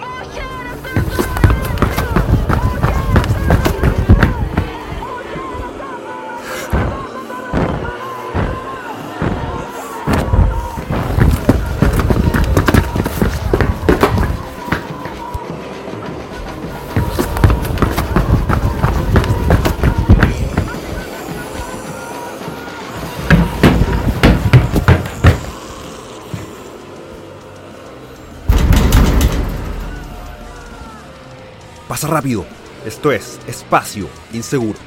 Pasa rápido. Esto es Espacio Inseguro.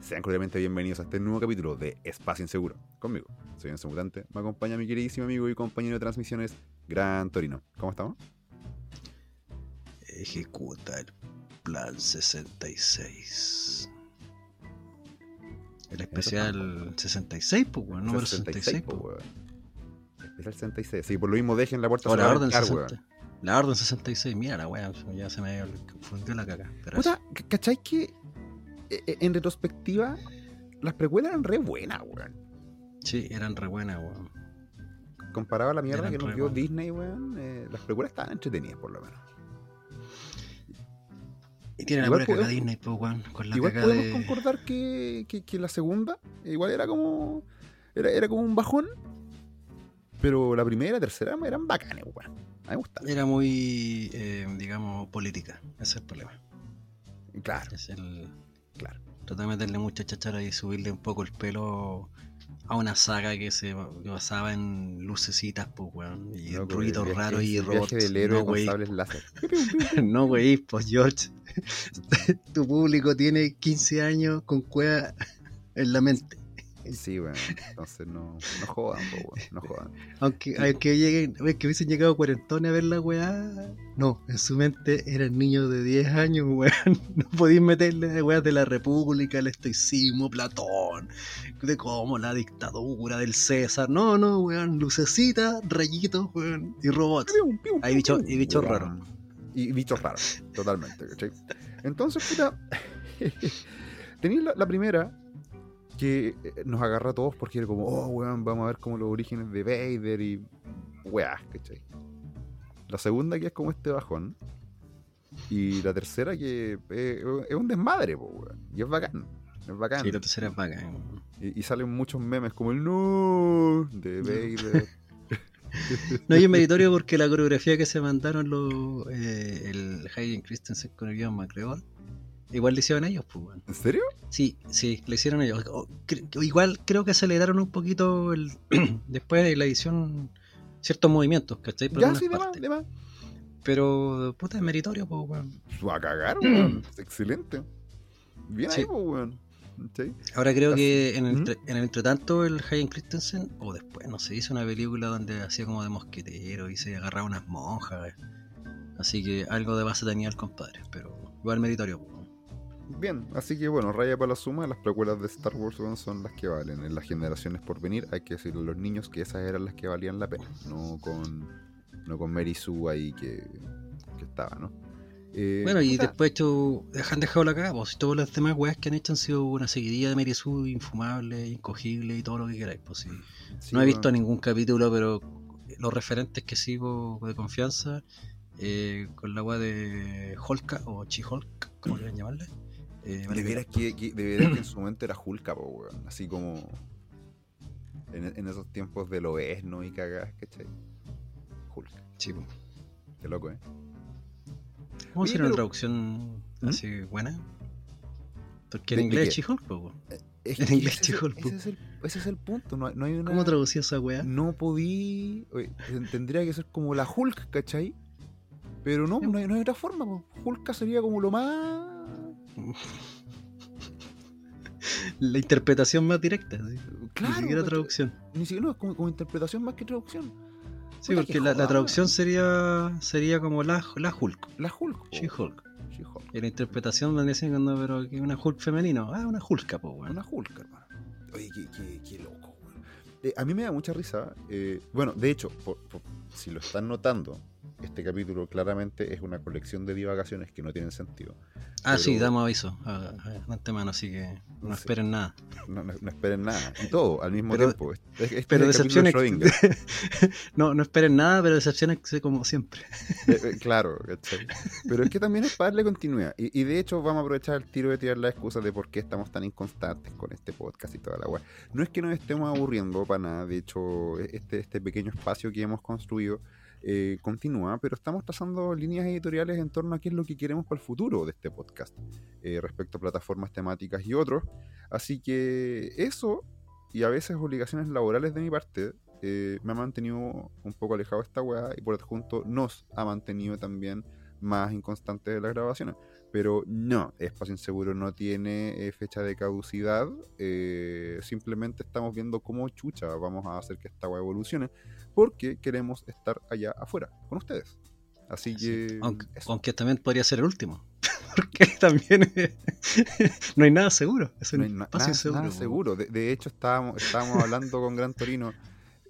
Sean cordialmente bienvenidos a este nuevo capítulo de Espacio Inseguro. Conmigo, soy Enzo Mutante. Me acompaña mi queridísimo amigo y compañero de transmisiones, Gran Torino. ¿Cómo estamos? Ejecuta el plan 66. El especial 66, pues, weón, número 66, pues. weón. Especial 66. Sí, por lo mismo dejen la puerta la orden claro, 60. weón. La orden 66, mira la weá, ya se me fundió la caca. Puta, ¿c- ¿cachai que eh, eh, en retrospectiva las precuelas eran re buenas, weón? sí, eran re buenas, weón. Comparado a la mierda Eran que nos dio buenas. Disney, weón, eh, las precuelas estaban entretenidas por lo menos. Y tiene la Igual pura podemos- Disney, pues, weón, con la igual podemos de... concordar que, que, que la segunda igual era como era, era como un bajón, pero la primera y la tercera eran bacanes, weón. A mí me gustaba. Era muy, eh, digamos, política. Ese es el problema. Claro, Es el... claro. Tratar de meterle mucha chachara y subirle un poco el pelo a una saga que se basaba en lucecitas, pues, weón, y Loco, ruidos raros y el robots. viaje del héroe no, con sables láser. no, wey, pues, George. tu público tiene 15 años con cueva en la mente. Sí, weón. Entonces no, no jodan, po, weón. No jodan. Aunque, aunque lleguen, que hubiesen llegado cuarentones a ver la weá. No, en su mente eran niños de 10 años, weón. No podían meterle weas de la República, el estoicismo, Platón, de cómo la dictadura del César. No, no, weón. Lucecitas, rayitos, weón. Y robots. Hay bichos, y bichos raros. Y bichos raros, totalmente, ¿cachai? Entonces, puta, tenéis la, la primera que eh, nos agarra a todos porque era como, oh, weón, vamos a ver como los orígenes de Vader y weás, ¿cachai? La segunda que es como este bajón. Y la tercera que eh, es un desmadre, po, weón. Y es bacán. Es bacán. Sí, la tercera es bacán, y, y salen muchos memes como el no de Vader. No, y es meritorio porque la coreografía que se mandaron los, eh, el Hayden Christensen con el Ian McGregor, igual le hicieron ellos, pues. ¿En serio? Sí, sí, le hicieron ellos. O- cre- Igual creo que aceleraron un poquito el, después de la edición ciertos movimientos, ¿cachai? Por Ya, sí, de más, de más. Pero, puta, es meritorio, pues, weón. Va a cagar, weón. Excelente. Bien Sí. ahí, po, weón. ¿Sí? Ahora creo Así- que en el, ¿Mm? en el entretanto el Hayden Christensen, o después, no sé, hizo una película donde hacía como de mosquetero y se agarraba unas monjas. Así que algo de base tenía el compadre, pero igual meritorio. Bien, así que bueno, raya para la suma, las precuelas de Star Wars son las que valen. En las generaciones por venir hay que decirle a los niños que esas eran las que valían la pena, no con no con Mary Sue ahí que, que estaba, ¿no? Eh, Bueno, y después tú, han dejado la cagada, pues todas las demás weas que han hecho han sido una seguidilla de Sue, infumable, incogible y todo lo que queráis, pues sí. sí, no he visto ningún capítulo, pero los referentes que sigo de confianza, eh, con la wea de Holka o Chi-Hulk, como quieran llamarle. eh, De veras que, que- de veras que en su momento era Hulka, po, weón. Así como en, en esos tiempos de lo es, ¿no? Y cagadas, ¿cachai? Hulka. Pues. Qué loco, ¿eh? ¿Cómo sería una traducción ¿Mm? así buena? Porque en ¿De- de inglés es po. Es En inglés, ese, es el- ese es el, ese es el punto, no, hay- no hay una... ¿Cómo traducía esa wea? no podí. oye, tendría que ser como la Hulk, ¿cachai? Pero no, no hay, no hay otra forma. po. Hulk sería como lo más. La interpretación más directa, sí. Claro. Ni siquiera traducción. Ni siquiera, no, es como, como interpretación más que traducción. Sí, porque la, traducción sería sería como la, la Hulk, La Hulk. She-Hulk. She-Hulk. Y la interpretación vendría siendo, pero que una Hulk femenino. Ah, una Hulka, po, weón. Una Hulk, hermano. Oye, qué, qué, qué loco, weón. Eh, a mí me da mucha risa. eh, bueno, de hecho, por- por- si lo están notando, este capítulo claramente es una colección de divagaciones que no tienen sentido. Ah, sí, damos aviso a, a antemano, así que no Sí. esperen nada. No, no- no esperen nada. Y todo al mismo Pero- tiempo. Este- este Pero decepciones. de no, no esperen nada, pero decepciones como siempre. Eh, eh, claro, ¿cachai? Pero es que también es para darle continuidad. Y, y de hecho vamos a aprovechar el tiro de tirar la excusa de por qué estamos tan inconstantes con este podcast y toda la weá. No es que nos estemos aburriendo para nada. De hecho, este, este pequeño espacio que hemos construido eh, continúa, pero estamos trazando líneas editoriales en torno a qué es lo que queremos para el futuro de este podcast, eh, respecto a plataformas temáticas y otros. Así que eso, y a veces obligaciones laborales de mi parte, eh, me ha mantenido un poco alejado de esta weá y por adjunto nos ha mantenido también más inconstantes de las grabaciones. Pero no, Espacio Inseguro no tiene eh, fecha de caducidad. eh, simplemente estamos viendo cómo chucha vamos a hacer que esta weá evolucione. Porque queremos estar allá afuera con ustedes. Así que. Sí, Aunque, también podría ser el último. Porque también no hay nada seguro. Es un No hay na- espacio nada, seguro. De, de hecho, estábamos, estábamos hablando con Gran Torino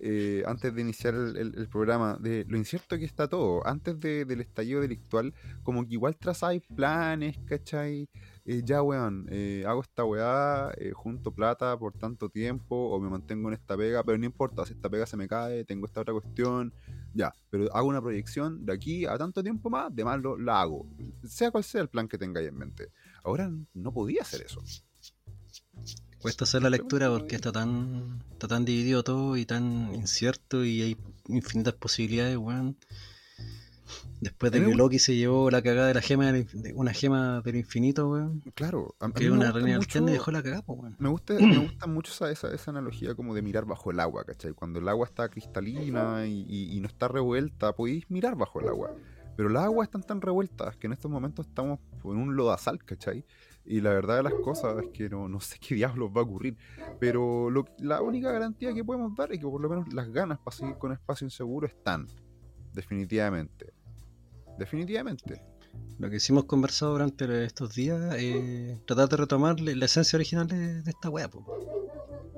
eh, antes de iniciar el, programa de lo incierto que está todo. Antes de- del estallido delictual, como que igual trazáis planes, ¿cachai? Eh, ya, weón, eh, hago esta weá, eh, junto plata por tanto tiempo, o me mantengo en esta pega, pero no importa, si esta pega se me cae, tengo esta otra cuestión, ya, pero hago una proyección de aquí a tanto tiempo más, de más lo, la hago, sea cual sea el plan que tengáis en mente. Ahora no podía hacer eso. Cuesta hacer la lectura porque está tan, está tan dividido todo y tan incierto y hay infinitas posibilidades, weón. Después de A que Loki se llevó la cagada de la gema de una gema del infinito, weón. Claro, a, a Que mí me una mucho- alterna y dejó la cagada, weón. Me gusta, me gusta mucho esa, esa, esa analogía como de mirar bajo el agua, ¿cachai? Cuando el agua está cristalina y, y- y no está revuelta, podéis mirar bajo el agua. Pero las aguas están tan revueltas que en estos momentos estamos en un lodazal, ¿cachai? Y la verdad de las cosas es que no, no sé qué diablos va a ocurrir. Pero lo- la única garantía que podemos dar es que por lo menos las ganas para seguir con espacio inseguro están. Definitivamente. Definitivamente. Lo que hicimos conversado durante estos días es tratar de retomar la esencia original de, de esta po.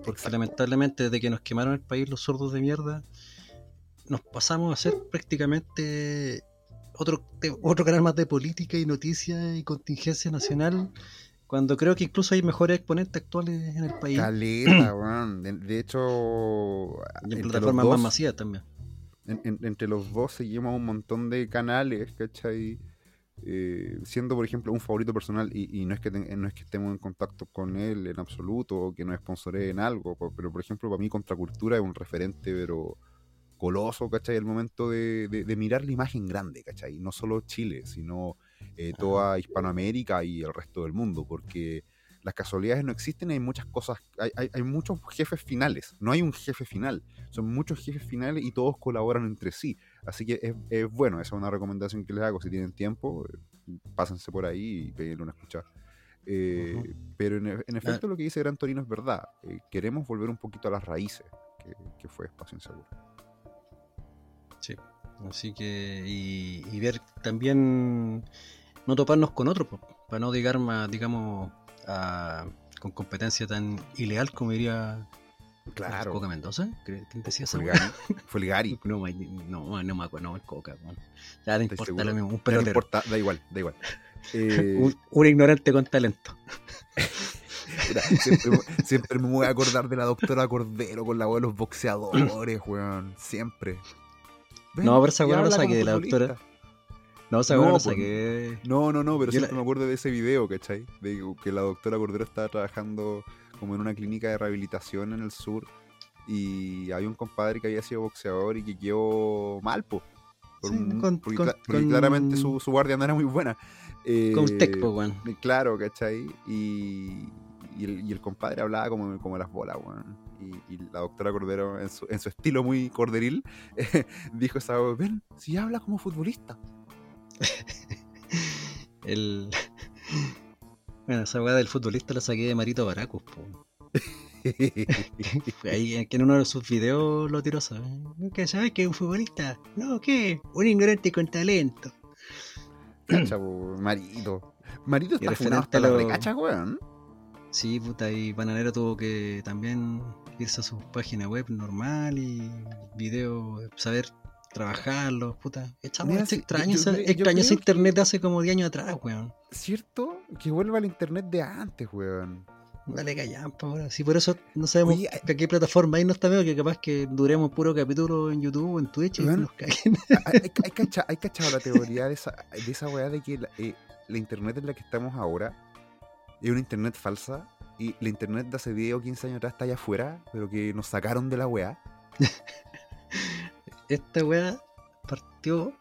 Porque lamentablemente desde que nos quemaron el país los sordos de mierda, nos pasamos a ser prácticamente otro, otro canal más de política y noticias y contingencia nacional, cuando creo que incluso hay mejores exponentes actuales en el país Caleta, weón. De, de hecho, y en plataformas más masivas también. en- en- entre los dos seguimos un montón de canales, ¿cachai? Eh, siendo, por ejemplo, un favorito personal, y, y no, es que te- no es que estemos en contacto con él en absoluto, o que nos sponsoree en algo, pero por ejemplo, para mí Contracultura es un referente, pero coloso, ¿cachai? El momento de, de- de mirar la imagen grande, ¿cachai? No solo Chile, sino eh, toda Hispanoamérica y el resto del mundo, porque las casualidades no existen y hay muchas cosas, hay, hay- hay muchos jefes finales, no hay un jefe final, son muchos jefes finales y todos colaboran entre sí. Así que es, es bueno, esa es una recomendación que les hago. Si tienen tiempo, pásense por ahí y peguenle una escuchada. Eh. Pero en, en efecto, lo que dice Gran Torino es verdad. Eh, queremos volver un poquito a las raíces, que, que fue Espacio Inseguro. Sí. Así que, y, y ver también, no toparnos con otro, para no llegar más, digamos, a- con competencia tan ilegal como diría Claro. Coca Mendoza. ¿Quién decía. Fue el Gary. No, no, no me acuerdo, no, el Coca, weón. Ya no ¿Estás importa seguro? lo mismo, un Ya no pelotero. importa, da igual, da igual. Eh, Un, un ignorante con talento. Mira, siempre, siempre me voy a acordar de la doctora Cordero con la voz de los boxeadores, weón. Siempre. Ven, No, pero esa weá no la saqué de la doctora. No, esa No, weá no pues, saqué. No, no, no, pero Yo siempre la- me acuerdo de ese video, ¿cachai? De que la doctora Cordero estaba trabajando como en una clínica de rehabilitación en el sur y había un compadre que había sido boxeador y que quedó mal, po. Por Sí, un- con- porque, con- cla- porque con- claramente su, su guardia no era muy buena. Eh, Con tech, po, weón. Claro, ¿cachai? Y, y, el, y el compadre hablaba como, como las bolas, weón. Y, y la doctora Cordero, en su, en su estilo muy corderil, dijo esa vez, ven, si habla como futbolista. El... Bueno, esa weá del futbolista la saqué de Marito Baracus, po. Ahí en que en uno de sus videos lo tiró, ¿sabes? ¿Qué sabes que es un futbolista? No, ¿qué? Un ignorante con talento. Cacha, po, Marito. Marito está funado hasta la recacha, weón. Sí, puta, y Bananero tuvo que también irse a su página web normal y video, saber trabajarlo, puta. Echamos, Mira, extraño, yo- yo ese internet de hace como 10 años atrás, weón. ¿Cierto? Que vuelva al internet de antes, weón. Dale callampa ahora. Sí, por eso no sabemos Oye, a qué plataforma ahí no está veo que capaz que duremos puro capítulo en YouTube o en Twitch y nos caguen. hay, hay- hay cachado la teoría de esa, de esa weá de que la, eh, la internet en la que estamos ahora es una internet falsa y la internet de hace 10 o 15 años atrás está allá afuera, pero que nos sacaron de la weá. Esta weá partió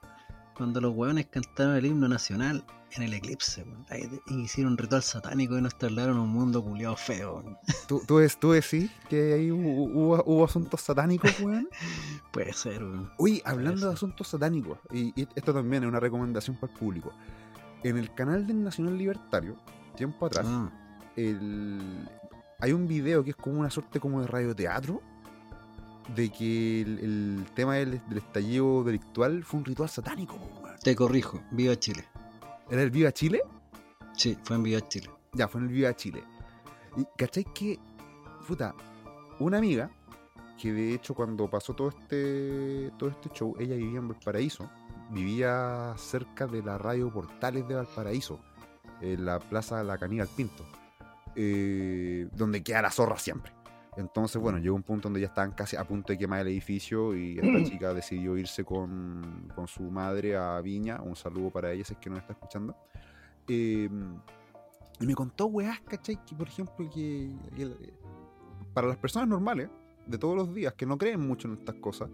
cuando los weones cantaron el himno nacional en el eclipse, weón. Hicieron un ritual satánico y nos trasladaron a un mundo culiado feo, weón. ¿Tú, tú, des- tú decís que ahí hubo, hubo- hubo asuntos satánicos, weón? Puede ser, weón. Oye, hablando de asuntos satánicos, y, y esto también es una recomendación para el público. En el canal del Nacional Libertario, tiempo atrás, Ah, el- hay un video que es como una suerte como de radioteatro de que el, el tema del, del estallido delictual fue un ritual satánico, te corrijo, Viva Chile. ¿Era el Viva Chile? Sí, fue en Viva Chile. Ya, fue en el Viva Chile. Y ¿cachai que, puta, una amiga, que de hecho cuando pasó todo este, todo este show, ella vivía en Valparaíso, vivía cerca de la radio Portales de Valparaíso, en la plaza La Caníbal Pinto, eh, donde queda la zorra siempre. Entonces, bueno, llegó un punto donde ya estaban casi a punto de quemar el edificio y esta chica decidió irse con, con su madre a Viña. Un saludo para ella, si es que nos está escuchando. Eh, y me contó weás, ¿cachai? Que por ejemplo, que, para las personas normales, de todos los días, que no creen mucho en estas cosas,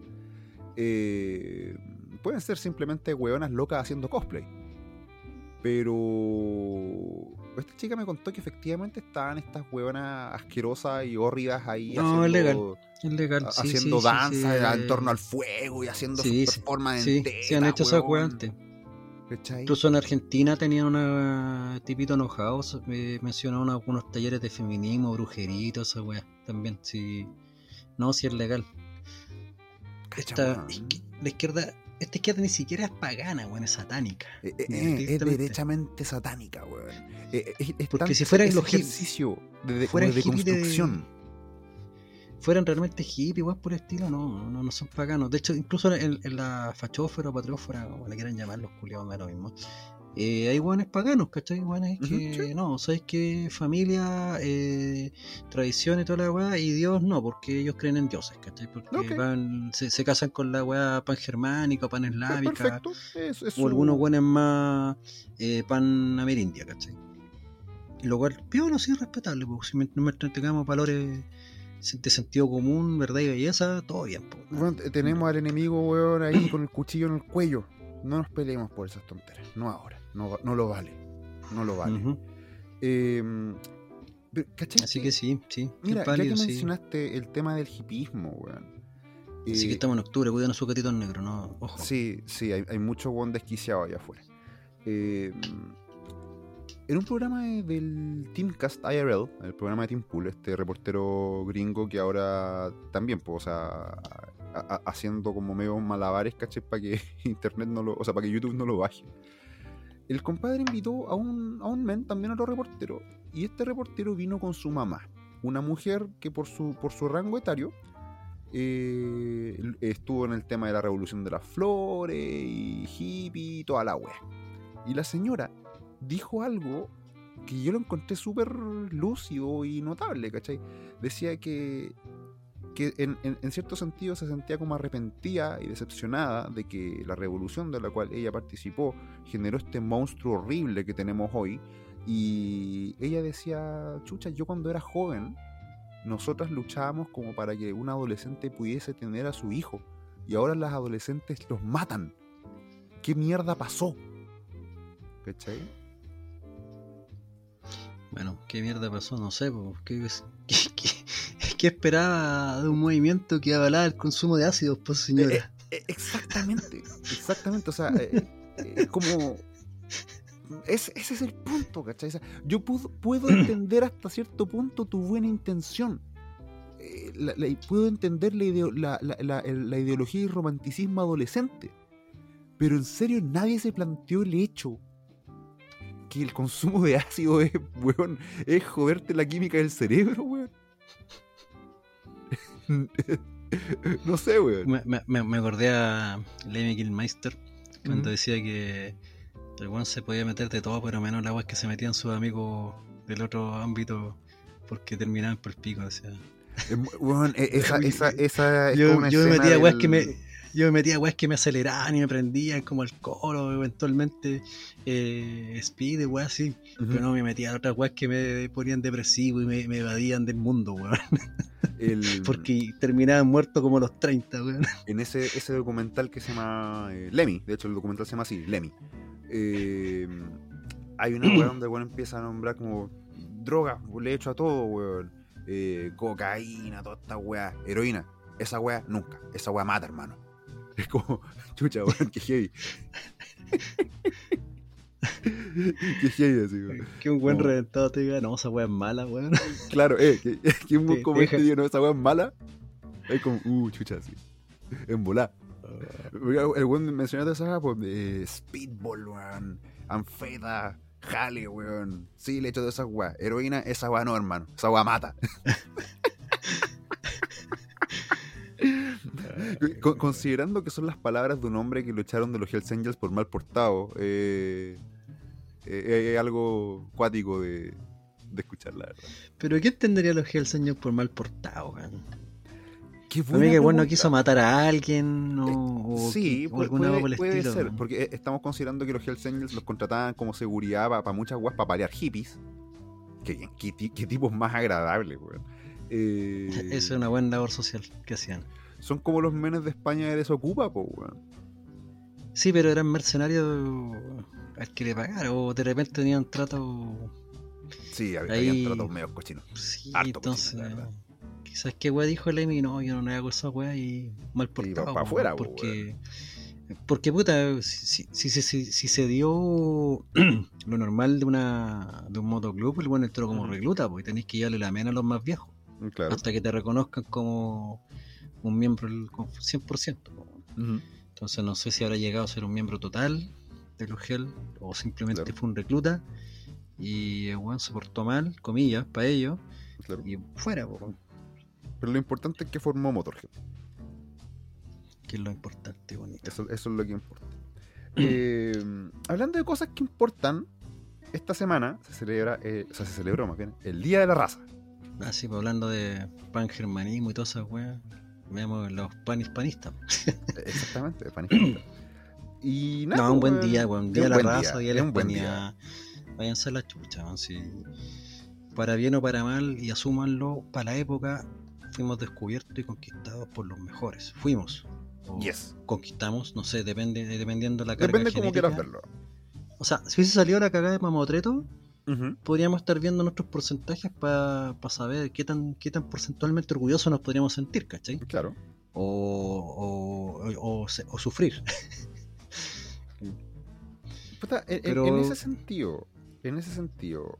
eh, pueden ser simplemente weonas locas haciendo cosplay. Pero esta chica me contó que efectivamente estaban estas huevonas asquerosas y hórridas ahí No, es haciendo, Es legal. a- sí, haciendo sí, danza sí, en torno al fuego y haciendo sus sí, enteras, sí han hecho esas huevón. weas antes. Incluso en Argentina tenían una tipito enojado, eh, mencionaban algunos talleres de feminismo, brujerito, esa wea. También, sí. No, si es legal. Esta, es la izquierda, esta izquierda ni siquiera es pagana, weón, es satánica. Eh, eh, eh, es derechamente satánica, weón. Eh, eh, es Porque tan- si los hip- ejercicio de, de, fueran como de construcción. Fueran realmente hippies, weón, por el estilo, no, no, no son paganos. De hecho, incluso en, en la fachófera o patriófora, como le quieran llamar los culiados, da lo mismo. Eh, hay guanes paganos, ¿cachai? Guanes Ujú, que, sí. no, ¿sabes qué? Familia, eh, tradición y toda la weá, y Dios no, porque ellos creen en dioses, ¿cachai? Porque van, se, se casan con la weá pan germánica, pan eslámica. Es, es o algunos buenos más eh, pan amerindia, ¿cachai? Y lo cual, piola, sí, respetable, porque si mientras mientras tengamos valores de sentido común, verdad y belleza, todo bien. pues, ¿no? Weón, te- tenemos al enemigo, weón, ahí con el cuchillo en el cuello. No nos peleemos por esas tonteras. No ahora. No, no lo vale. No lo vale. Eh, pero, ¿cachai? Así que sí, sí, Mira, es válido, ya que sí. mencionaste el tema del hipismo, weón. Así eh, que estamos en octubre, cuidan a su gatito negro, ¿no? Ojo. Sí, sí, hay, hay mucho buen desquiciado allá afuera. Eh, en un programa de- del Teamcast IRL, el programa de Team Pool, este reportero gringo que ahora también, pues, o sea, a- a- haciendo como medio malabares, caché, para que internet no lo, o sea, para que YouTube no lo baje. El compadre invitó a un, a un men, también otro reportero, y este reportero vino con su mamá, una mujer que por su, por su rango etario eh, estuvo en el tema de la revolución de las flores y hippie y toda la wea. Y la señora dijo algo que yo lo encontré súper lúcido y notable, ¿cachai? Decía que, que en, cierto sentido se sentía como arrepentida y decepcionada de que la revolución de la cual ella participó generó este monstruo horrible que tenemos hoy. Y ella decía, chucha, yo cuando era joven, nosotras luchábamos como para que un adolescente pudiese tener a su hijo. Y ahora las adolescentes los matan. ¿Qué mierda pasó? ¿Cachai? Bueno, ¿qué mierda pasó? No sé, ¿qué, qué, qué- qué esperaba de un movimiento que avalaba el consumo de ácidos, pues señora? Eh, Exactamente, exactamente. O sea, eh, eh, es como. es- ese es el punto, ¿cachai? O sea, yo puedo, puedo entender hasta cierto punto tu buena intención. Eh, la- la- puedo entender la, ideo- la ideología y romanticismo adolescente. Pero en serio, nadie se planteó el hecho que el consumo de ácido es, weón, es joderte la química del cerebro, weón. No sé, weón. Me, me- me- acordé a Lemmy Gilmeister cuando decía que el weón se podía meter de todo, pero menos la weá que se metían sus amigos del otro ámbito porque terminaban por el pico. Mu- weón, e- esa, esa, esa es Yo, una yo me escena metía weas del- que me. Yo me metía a weas que me aceleraban y me prendían como el coro, eventualmente eh, speed, weas así. Pero no me metía a otras weas que me ponían depresivo y me, me evadían del mundo, weón. El- Porque terminaban muertos como a los 30, weón. en ese, ese documental que se llama eh, Lemmy, de hecho el documental se llama así, Lemmy. eh, hay una weá donde weón empieza a nombrar como drogas, le he hecho a todo, weón. Eh, cocaína, toda esta weá, heroína. Esa weá nunca, esa weá mata, hermano. Es como, chucha, weón, que heavy. que heavy así, weón. Que un buen No. reventado te diga, no, esa wea es mala, weón. Claro, eh, que, que un Te- como te este deja- diga, no, esa weá es mala. Es como, uh, chucha, así. En volar. El weón mencionaste esa weá, pues, de Speedball, weón. Anfeta, Jale, weón. Sí, le he hecho de esas weas. Heroína, esa weá no, hermano. Esa weá mata. Con- considerando que son las palabras de un hombre que lo echaron de los Hells Angels por mal portado, eh, eh, es algo cuático de, de escuchar, la verdad. Pero ¿qué entendería los Hells Angels por mal portado? Qué mí que bueno pregunta. quiso matar a alguien o, o Sí, o puede, alguna puede estilo. ser, porque eh, estamos considerando que los Hells Angels los contrataban como seguridad para muchas guas, para palear hippies. Qué, qué, qué tipos más agradables, weón. Eh, Esa es una buena labor social que hacían. Son como los menes de España de Desocupa, po, weón. Sí, pero eran mercenarios al que le pagaron o de repente tenían trato... Sí, hab- Ahí- habían tratado medios cochinos. Sí, Harto entonces... cochino. Quizás que weá dijo Lemmy, no, yo no le hago esa weá y mal portado. pa' po, afuera, po, porque, porque puta, si, si, si, si- si se dio lo normal de una de un motoclub, el bueno entró como recluta, pues tenéis que llevarle la mena a los más viejos, Claro. hasta que te reconozcan como un miembro del con 100%. po. Ujú. Entonces no sé si habrá llegado a ser un miembro total de los Hell o simplemente Claro. fue un recluta y el weón se portó mal, comillas, para ellos, Claro. y fuera, po, Pero lo importante es que formó Motorhead. que es lo importante, bonito. Eso, eso es lo que importa. Eh, hablando de cosas que importan, esta semana se celebra, eh, o sea, se celebró más bien, el Día de la Raza. Así, pues hablando de pangermanismo y todas esas weas, veamos los panhispanistas. Exactamente, panista. Y nada, No, un pues, buen weón, día, es Día un la buen raza, día la un buen hispanidad. Váyanse a la chucha. Para bien o para mal, y asúmanlo, para la época fuimos descubiertos y conquistados por los mejores. Fuimos. O Yes. conquistamos, no sé, depende, dependiendo de la carga Depende cómo genética. quieras verlo. O sea, si hubiese salido la cagada de Mamotreto, Podríamos estar viendo nuestros porcentajes para saber qué tan, qué tan porcentualmente orgullosos nos podríamos sentir, ¿cachai? Claro. o, o, o o sufrir. Puta, en, en- Pero- en ese sentido, en ese sentido,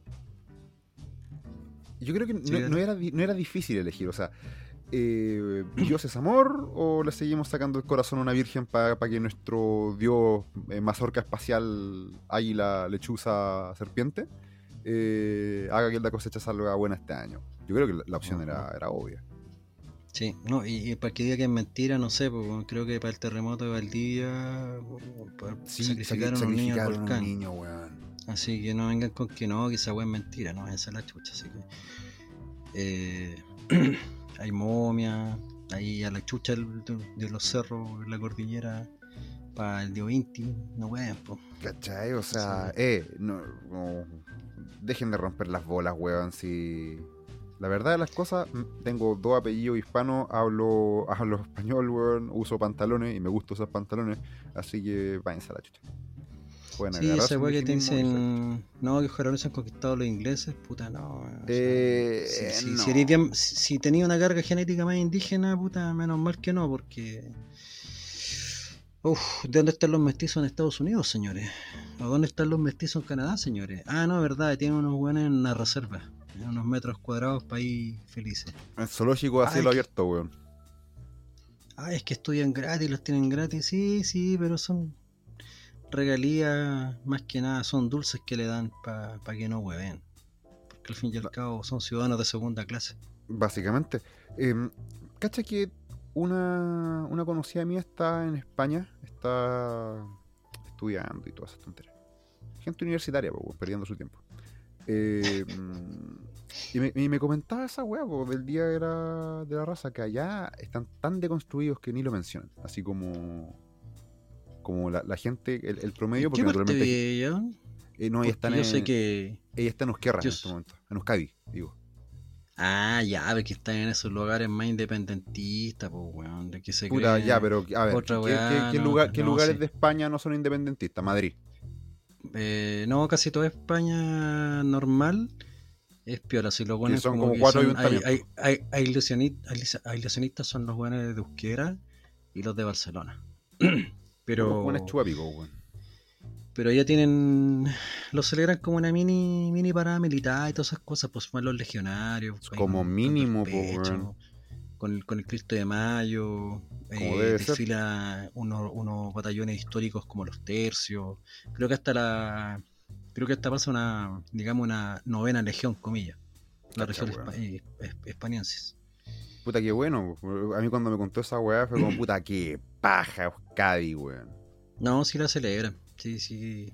yo creo que no, Sí. no era, no era difícil elegir. O sea, eh, ¿Dios es amor o le seguimos sacando el corazón a una virgen para que nuestro Dios eh, mazorca espacial, águila, lechuza, serpiente, eh, haga que la cosecha salga buena este año? Yo creo que la, la opción era, era obvia. Sí, no, y, y para que diga que es mentira, no sé, pues, creo que para el terremoto de Valdivia pues, Sí, sacrificaron a un niño al un. Así que no vengan con que no, que esa weá es mentira, no, esa es la chucha. Así que eh, hay momia, ahí a la chucha de, de los cerros, la cordillera, para el Dio Inti, no weón, pues. ¿Cachai? O sea, Sí. eh, no, no- dejen de romper las bolas, weón. Si la verdad de las cosas, mm, tengo dos apellidos hispanos, hablo, hablo español, weón, uso pantalones y me gustan esos pantalones, así que váyanse a la chucha. Pueden Sí, un weá que te se- dicen, no, que los jaroneses han conquistado los ingleses, puta, no. weón, sea, Eh, Si, si, no. si- si tenía una carga genética más indígena, puta, menos mal que no, porque. Uf, ¿de dónde están los mestizos en Estados Unidos, señores? ¿O dónde están los mestizos en Canadá, señores? Ah, no, verdad, tienen unos buenos en una reserva, en unos metros cuadrados para ir felices. El zoológico a cielo abierto, weón. Ah, es que estudian gratis, los tienen gratis, sí, sí, pero son regalías, más que nada, son dulces que le dan para que no hueven. Porque al fin y al cabo son ciudadanos de segunda clase. Básicamente. Eh, cacha que una, una conocida mía está en España, está estudiando y todas esas tonterías. Gente universitaria, pues, perdiendo su tiempo. Eh, mm, y, me, y me comentaba esa weá del día de la, de la raza, que allá están tan deconstruidos que ni lo mencionan. Así como como la, la gente, el, el promedio, porque ¿Qué parte naturalmente ella? eh, no, ella está, en, yo sé que... ella está en Euskera yo en este momento, en Euskadi, digo. Ah, ya, ve que están en esos lugares más independentistas, pues, weón. De que se Puta, ya, pero a ver, ¿qué, weá, qué- qué no, lugar- qué no, lugares sí. de España no son independentistas? Madrid. Eh, no, casi toda España normal es piola. Si lo ponen son como, cuatro son- hay, ayuntamientos. hay, hay, aislacionit- aisla- aislacionistas son los buenos de Euskera y los de Barcelona. pero, Buenas chupapico, weón. Pero ya tienen. Lo celebran como una mini mini parada militar y todas esas cosas. Pues van los legionarios. ahí Como con- con mínimo, el po, pecho. Con el, con el Cristo de Mayo. Eh, desfila unos, unos batallones históricos como los tercios. Creo que hasta la. Creo que hasta pasa una, digamos, una novena legión, comillas. La Cacha, región hispa- eh, es- hispaniensis. Puta, qué bueno. A mí cuando me contó esa weá fue como, puta, qué paja Euskadi, weón. No, sí la celebran. Sí, sí.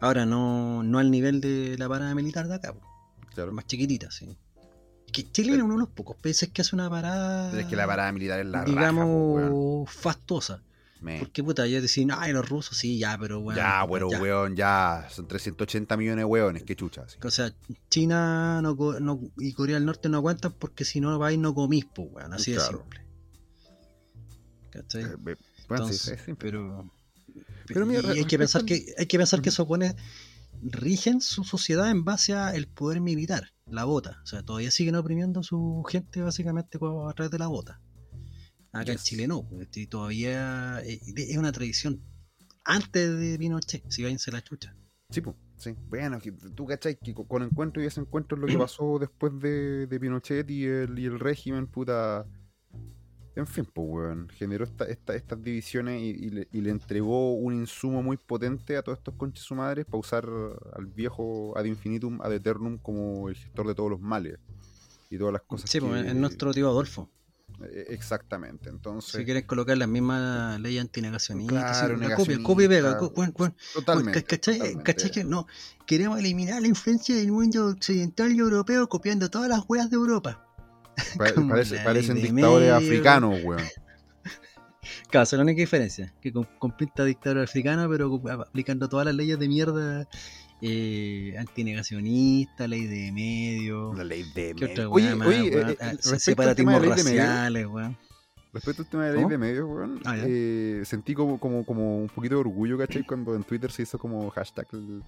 Ahora, no, no al nivel de la parada militar de acá, Claro. más chiquitita, sí. Es que Chile es uno de los pocos países que hace una parada. Pero es que la parada militar es la digamos, raja, po, weón. Me- Porque puta, ya decían, ay, los rusos, sí, ya, pero bueno. ya, bueno, ya. weón, ya. Son 380 millones de weones, qué chucha. O sea, China no, no- y Corea del Norte no aguantan porque si no vais no comís, pues, weón. Así de simple. ¿Cachai? Eh, bueno, Entonces, sí, sí. pero. Pero mira, y hay que pensar que hay que pensar que esos pones rigen su sociedad en base al poder militar, la bota. O sea, todavía siguen oprimiendo a su gente básicamente a través de la bota. Acá en. Chile no, pues, y todavía eh, es una tradición antes de Pinochet, si váyanse la chucha. Sí, pues, sí. Bueno, tú cachai que con- con encuentro y desencuentro es lo que pasó después de, de Pinochet y el, y el régimen, puta. En fin, pues, weón. Generó esta, esta- estas divisiones y, y le, y le entregó un insumo muy potente a todos estos conches su madres para usar al viejo ad infinitum, ad eternum como el gestor de todos los males y todas las cosas. Sí, pues, es nuestro tío Adolfo. eh, Exactamente. Entonces, Si quieren colocar las mismas leyes antinegacionistas, Claro, sí, la copia, copia y pega. co- bueno, bueno, totalmente. ¿Cachai? totalmente. ¿Cachai que no? Queremos eliminar la influencia del mundo occidental y europeo copiando todas las weas de Europa. Parece- parecen dictadores medio. africanos, weón. Claro, es la única diferencia. Que con, con pinta de dictador africano, pero aplicando todas las leyes de mierda eh, antinegacionista, ley de medio. La ley de ¿Qué otra medio. Oye, más, oye, weón? eh, separatismos raciales, weón. Respecto al tema de ley de medios, weón, Ah, eh, sentí como, como, como un poquito de orgullo, ¿cachai? Cuando en Twitter se hizo como hashtag el-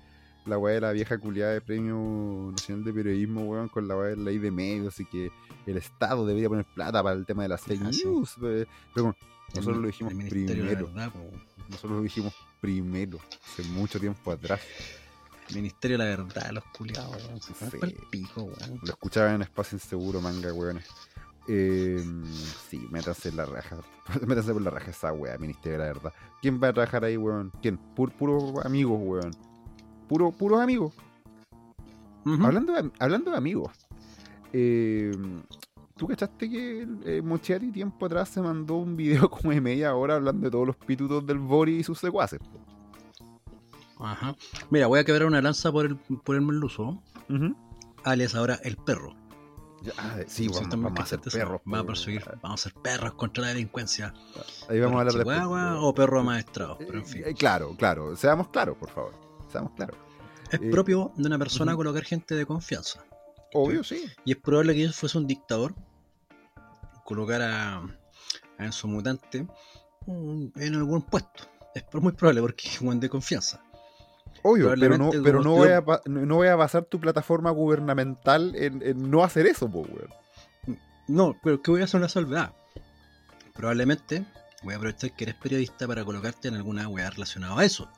la weá de la vieja culiada de Premio Nacional de Periodismo, weón, con la weá de la ley de medios y que el Estado debería poner plata para el tema de las fake Ah, sí. news. eh, Pero bueno, nosotros El- lo dijimos primero. Verdad. Nosotros lo dijimos primero, hace mucho tiempo atrás. Ministerio de la Verdad, los culiados, weón. Sí. pico, weón. Lo escuchaba en Espacio Inseguro, manga, weones. Eh, sí, métanse en la raja. métanse por la raja esa wea, Ministerio de la Verdad. ¿Quién va a trabajar ahí, weón? ¿Quién? Pur- Puro amigos, weón. Puro, puros amigos. Hablando, de, hablando de amigos. eh, ¿Tú cachaste que eh, Mochetti tiempo atrás se mandó un video como de media hora hablando de todos los pitutos del Bori y sus secuaces? Ajá. Mira, voy a quebrar una lanza por el, por el merluzo, Ujú. alias ahora el perro. Ya, ah, sí, vamos, a ser perros. Vamos a po, perseguir, vamos a ser perros contra la delincuencia. Ahí vamos a hablar weón. o perro amaestrado, pero en fin. Eh, eh, claro, claro. Seamos claros, por favor. Seamos claros. Es eh, propio de una persona colocar gente de confianza. Obvio, sí. Y es probable que él fuese un dictador, colocar a, a Enzo Mutante mm, en algún puesto. Es muy probable porque es un de confianza. Obvio, pero no, pero no voy, yo- a, no voy a basar tu plataforma gubernamental en, en no hacer eso, po. No, pero que voy a hacer una salvedad. Probablemente voy a aprovechar que eres periodista para colocarte en alguna weá relacionada a eso.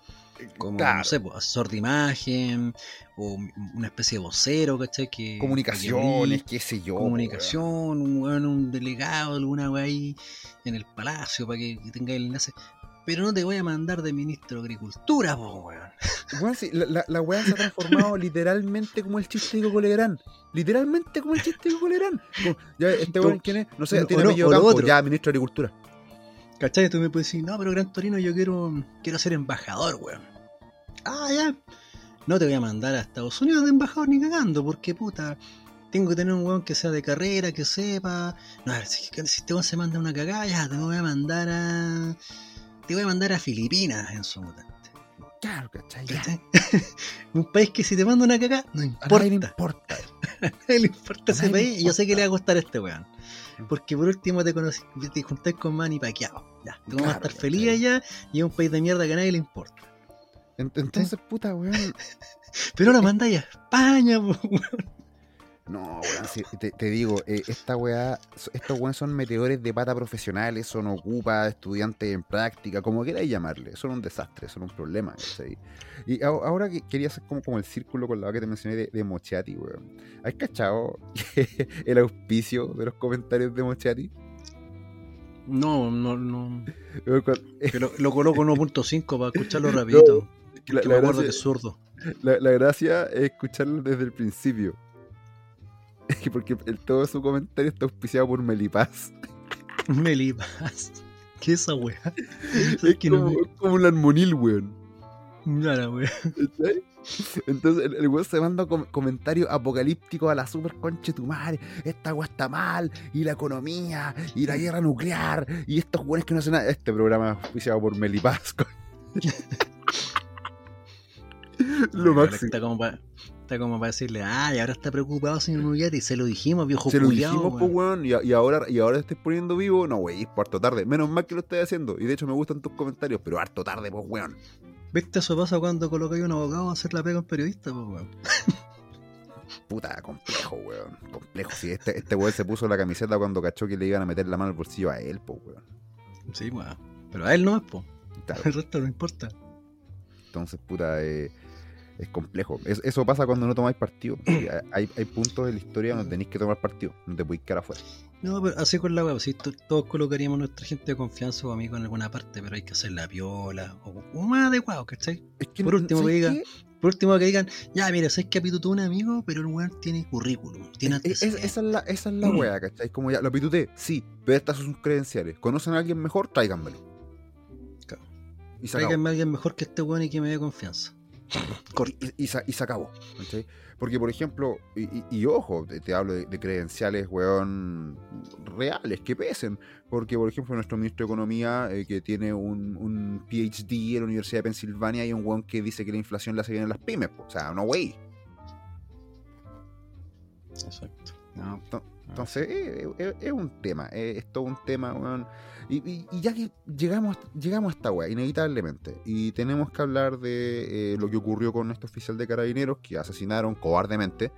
Como, Claro. no sé, pues, asesor de imagen, o una especie de vocero, ¿cachai? Que, Comunicaciones, que qué sé yo. po, comunicación, un, un delegado, alguna weá ahí en el palacio para que, que tenga el enlace. Pero no te voy a mandar de ministro de Agricultura, po, weón. Sí, la, la, la weá se ha transformado literalmente como el chiste de Coco Legrand. Literalmente como el chiste de. Como, ya, este weón, ¿quién es? No sé, O tiene no, o Campo. otro. Ya, ministro de Agricultura. ¿Cachai? Tú me puedes decir, no, pero Gran Torino, yo quiero, quiero ser embajador, weón. Ah, ya. No te voy a mandar a Estados Unidos de embajador ni cagando, porque puta, tengo que tener un weón que sea de carrera, que sepa. No, a ver, si, si este weón se manda una cagada, ya te voy a mandar a. Te voy a mandar a Filipinas en su mutante. Claro, ¿cachai? Ya. ¿Cachai? un país que si te manda una cagada, no A importa. nadie le importa. A nadie le importa ese A país y yo sé que le va a gustar a este weón. Porque por último te conocí, te juntáis con Manny Pacquiao. Ya, tú vas a Claro, estar feliz allá y es un país de mierda que a nadie le importa. En- Entonces, puta, weón. Pero la mandáis a España, weón. No, weón, sí, te, te digo, eh, esta weá, estos weones son meteores de pata profesionales, son ocupas, estudiantes en práctica, como queráis llamarle, son un desastre, son un problema, ¿cachai? Y a- ahora que quería hacer como, como el círculo con la que te mencioné de, de Mochati, weón. ¿Has cachado el auspicio de los comentarios de Mochati? No, no, no. Weón, Que lo, lo coloco 1.5 para escucharlo rapidito. La, me acuerdo gracia, que es zurdo. la- la gracia es escucharlo desde el principio. Porque el- todo su comentario está auspiciado por Melipaz. Melipas. ¿Qué es esa weá? Es que no como, me- como un armonil, weón. Weá. ¿Cachai? Entonces el, el weón se manda com- comentarios apocalípticos a la super concha de tu madre. Esta weá está mal, y la economía, y la guerra nuclear, y estos weones que no hacen nada. Este programa es auspiciado por Melipaz. Lo máximo. Está como para está como para decirle, ay, ahora está preocupado señor Nuyati, y se lo dijimos, viejo Se lo culiao, dijimos, pues, weón, y, y ahora, y ahora te estás poniendo vivo. No, wey, es harto tarde. Menos mal que lo estés haciendo. Y de hecho me gustan tus comentarios, pero harto tarde, pues, weón. ¿Viste? Eso pasa cuando colocáis a un abogado a hacer la pega a un periodista, pues, weón. Puta, complejo, weón. Complejo. Si este, este weón se puso la camiseta cuando cachó que le iban a meter la mano al bolsillo a él, pues, weón. Sí, weón. Pero a él no es, po. Claro. El resto no importa. Entonces, puta, eh, es complejo. Es- eso pasa cuando no tomáis partido. Hay, hay puntos de la historia donde tenéis que tomar partido. No te podéis quedar afuera. No, pero así con la web, si to- todos colocaríamos nuestra gente de confianza o amigo en alguna parte, pero hay que hacer la viola o, o más adecuado, ¿cachai? Es que, Por último, ¿sabes que diga, qué? Por último que digan, ya, mira, sabes que a Pituto un amigo, pero el weón tiene currículum, tiene Es- esa, es la, esa es la wea, ¿cachai? Como ya, lo pituté, sí, pero estas son sus credenciales. ¿Conocen a alguien mejor? Tráiganmelo. Y se acabó. A alguien mejor que este weón y que me dé confianza. Y, y se, y se acabó. Porque, por ejemplo, y, y- y ojo, te, te hablo de, de credenciales, weón, reales, que pesen. Porque, por ejemplo, nuestro ministro de Economía, eh, que tiene un, un PhD en la Universidad de Pensilvania, y un weón que dice que la inflación la hace bien en las pymes. po. O sea, no, wey. Exacto. Ento- Entonces, eh, eh, es un tema, eh, es todo un tema, weón. Y, y- y ya que llegamos, llegamos a esta weá, inevitablemente, y tenemos que hablar de eh, lo que ocurrió con este oficial de carabineros que asesinaron cobardemente.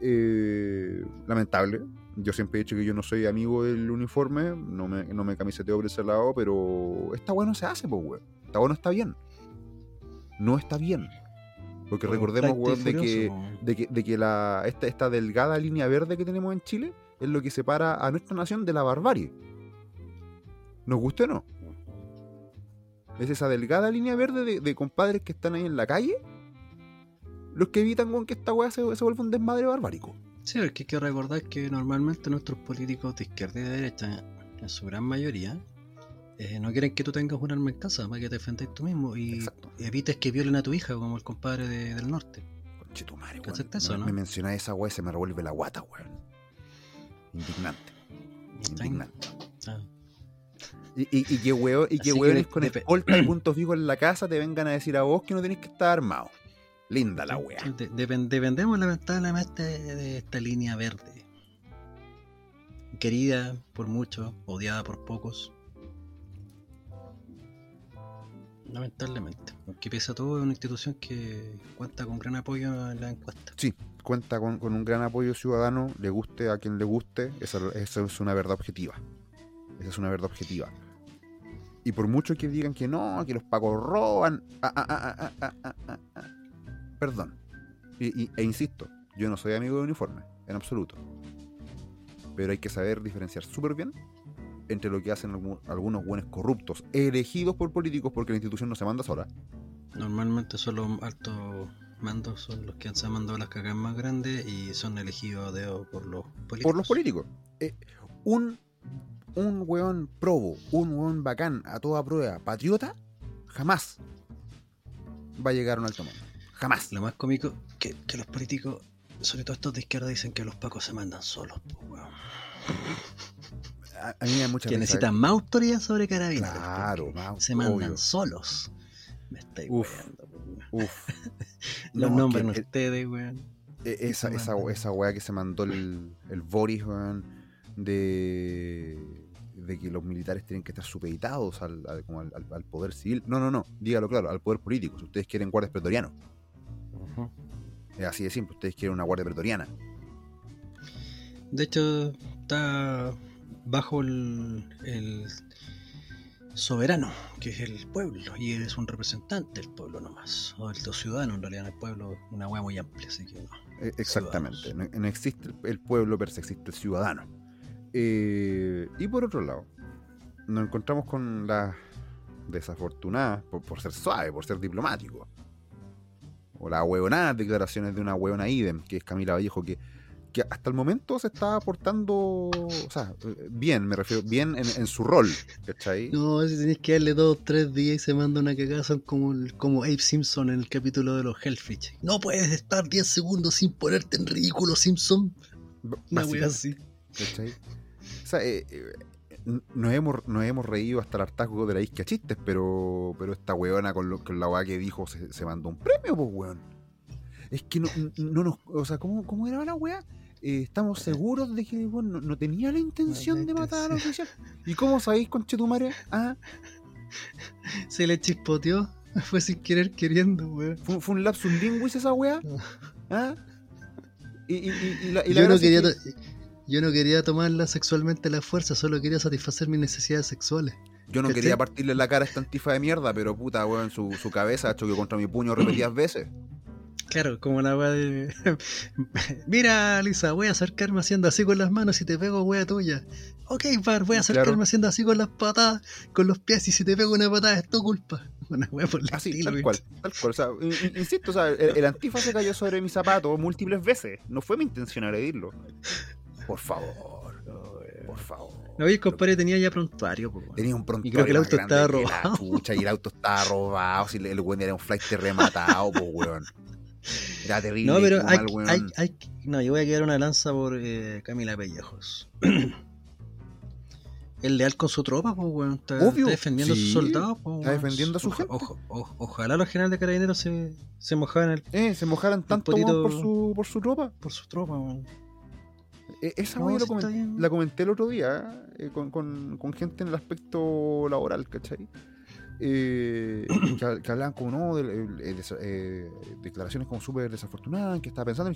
Eh, lamentable. Yo siempre he dicho que yo no soy amigo del uniforme, no me, no me camiseteo por ese lado, pero esta weá no se hace, pues, weón. Esta weá no está bien. No está bien. Porque recordemos, weón, de que de que, de que la, esta, esta delgada línea verde que tenemos en Chile es lo que separa a nuestra nación de la barbarie. ¿Nos guste o no? Es esa delgada línea verde de, de compadres que están ahí en la calle los que evitan con que esta weá se, se vuelva un desmadre barbárico. Sí, porque hay que recordar que normalmente nuestros políticos de izquierda y de derecha, en su gran mayoría, eh, no quieren que tú tengas un arma en casa para que te defendáis tú mismo y Exacto. evites que violen a tu hija como el compadre de- del norte. Conchetumare, weón. ¿Cachaste eso, me, no? me mencionáis esa weá y se me revuelve la guata, weón. Indignante. ¿Está Indignante. Ah. Y, y, y que y que de- con escolta y puntos fijos en la casa te vengan a decir a vos que no tenés que estar armado. Linda la. De- depen- dependemos lamentablemente de esta línea verde. Querida por muchos, odiada por pocos. Lamentablemente. Aunque pese a todo, es una institución que cuenta con gran apoyo en la encuesta. Sí, cuenta con, con un gran apoyo ciudadano, le guste a quien le guste, esa, esa es una verdad objetiva. Esa es una verdad objetiva. Y por mucho que digan que no, que los pagos roban. Perdón. E insisto, yo no soy amigo de uniforme, en absoluto. Pero hay que saber diferenciar súper bien entre lo que hacen algunos buenos corruptos, elegidos por políticos porque la institución no se manda sola. Normalmente son los altos mandos, son los que han mandado las cagas más grandes y son elegidos a dedo por los políticos. Por los políticos. Eh, un un weón probo, un weón bacán, a toda prueba, patriota, jamás va a llegar a un alto mando. Jamás. Lo más cómico que, que los políticos, sobre todo estos de izquierda, dicen que los pacos se mandan solos, weón. A, a mí me da mucha Que risa. necesitan más autoridad sobre carabineros. Claro, más, se mandan obvio. solos. Me estáis Uf. weando, po, weón. Uf. Los No, nombres que- ustedes, weón. Eh, esa, esa, esa weá que se mandó el, el Boris, weón, de, de que los militares tienen que estar supeditados al, al- como al- al- al poder civil. No, no, no, dígalo claro, al poder político. Si ustedes quieren guardias pretorianos, es así de simple, ustedes quieren una guardia pretoriana. De hecho, está bajo el, el soberano, que es el pueblo, y eres un representante del pueblo nomás, o del ciudadano, en realidad, el pueblo es una hueá muy amplia, así que no. Eh, Exactamente, no, no existe el- el pueblo, pero se existe el ciudadano. Eh, y por otro lado, nos encontramos con las desafortunadas, por, por ser suave, por ser diplomático, o las huevonadas declaraciones de una huevona idem, que es Camila Vallejo, que, que hasta el momento se está portando, o sea, bien, me refiero, bien en, en su rol, ¿cachai? No, si tenés que darle dos o tres días y se manda una cagada, son como, como Abe Simpson en el capítulo de los Hellfish. No puedes estar 10 segundos sin ponerte en ridículo, Simpson. B- Una wea así. ¿cachai? Sea, eh, eh, nos, hemos, nos hemos reído hasta el hartazgo de la isquia chistes, pero, pero esta weona con, lo- con la weá que dijo se, se mandó un premio, pues weón. Es que no, no nos. O sea, ¿cómo, cómo era la weá? Eh, estamos seguros de que bueno, no, no tenía la intención de matar a la oficial. ¿Y cómo sabéis, conchetumare? Ah, Se le chispoteó. Fue sin querer queriendo, weón. ¿fue, fue un lapsus linguis esa weá? ¿Ah? Y, y- y- y la, y la Yo no, quería que- yo no quería tomarla sexualmente a la fuerza, solo quería satisfacer mis necesidades sexuales. Yo no ¿Cachai? quería partirle la cara a esta antifa de mierda, pero puta, weón, su, su cabeza choqueó contra mi puño repetidas veces. Claro, como la weá de. Mira, Lisa, voy a acercarme haciendo así con las manos y te pego, wea tuya. Ok, Bar, voy a acercarme Claro. haciendo así con las patadas, con los pies, y si te pego una patada es tu culpa. Una wea por el Así, estilo, tal cual, tal cual. O sea, in- in- insisto, o sea, el, el antifa se cayó sobre mi zapato múltiples veces. No fue mi intención agredirlo. Por favor, por favor. No, y el compadre tenía ya prontuario, po. Tenía un prontuario Y creo que el auto estaba robado. chucha, y el auto estaba robado. Si el weón era un flight rematado, pues weón. Era terrible. No, pero hay, mal, hay, hay- No, yo voy a quedar una lanza por eh, Camila Pellejos. El leal con su tropa, pues, weón. Está, Obvio, está defendiendo a sus soldados, pues, está defendiendo a su gente. ojo- ojo- ojalá los generales de carabineros se, se mojaran el- Eh, se mojaran tanto potito- weón, por, su, por su ropa. por su tropa, weón. Eh, Esa No, la comenté el otro día eh, con, con- con gente en el aspecto laboral, ¿cachai? Eh, que, que hablaban como, no, de, de- de- eh, declaraciones como súper desafortunadas, en qué está pensando,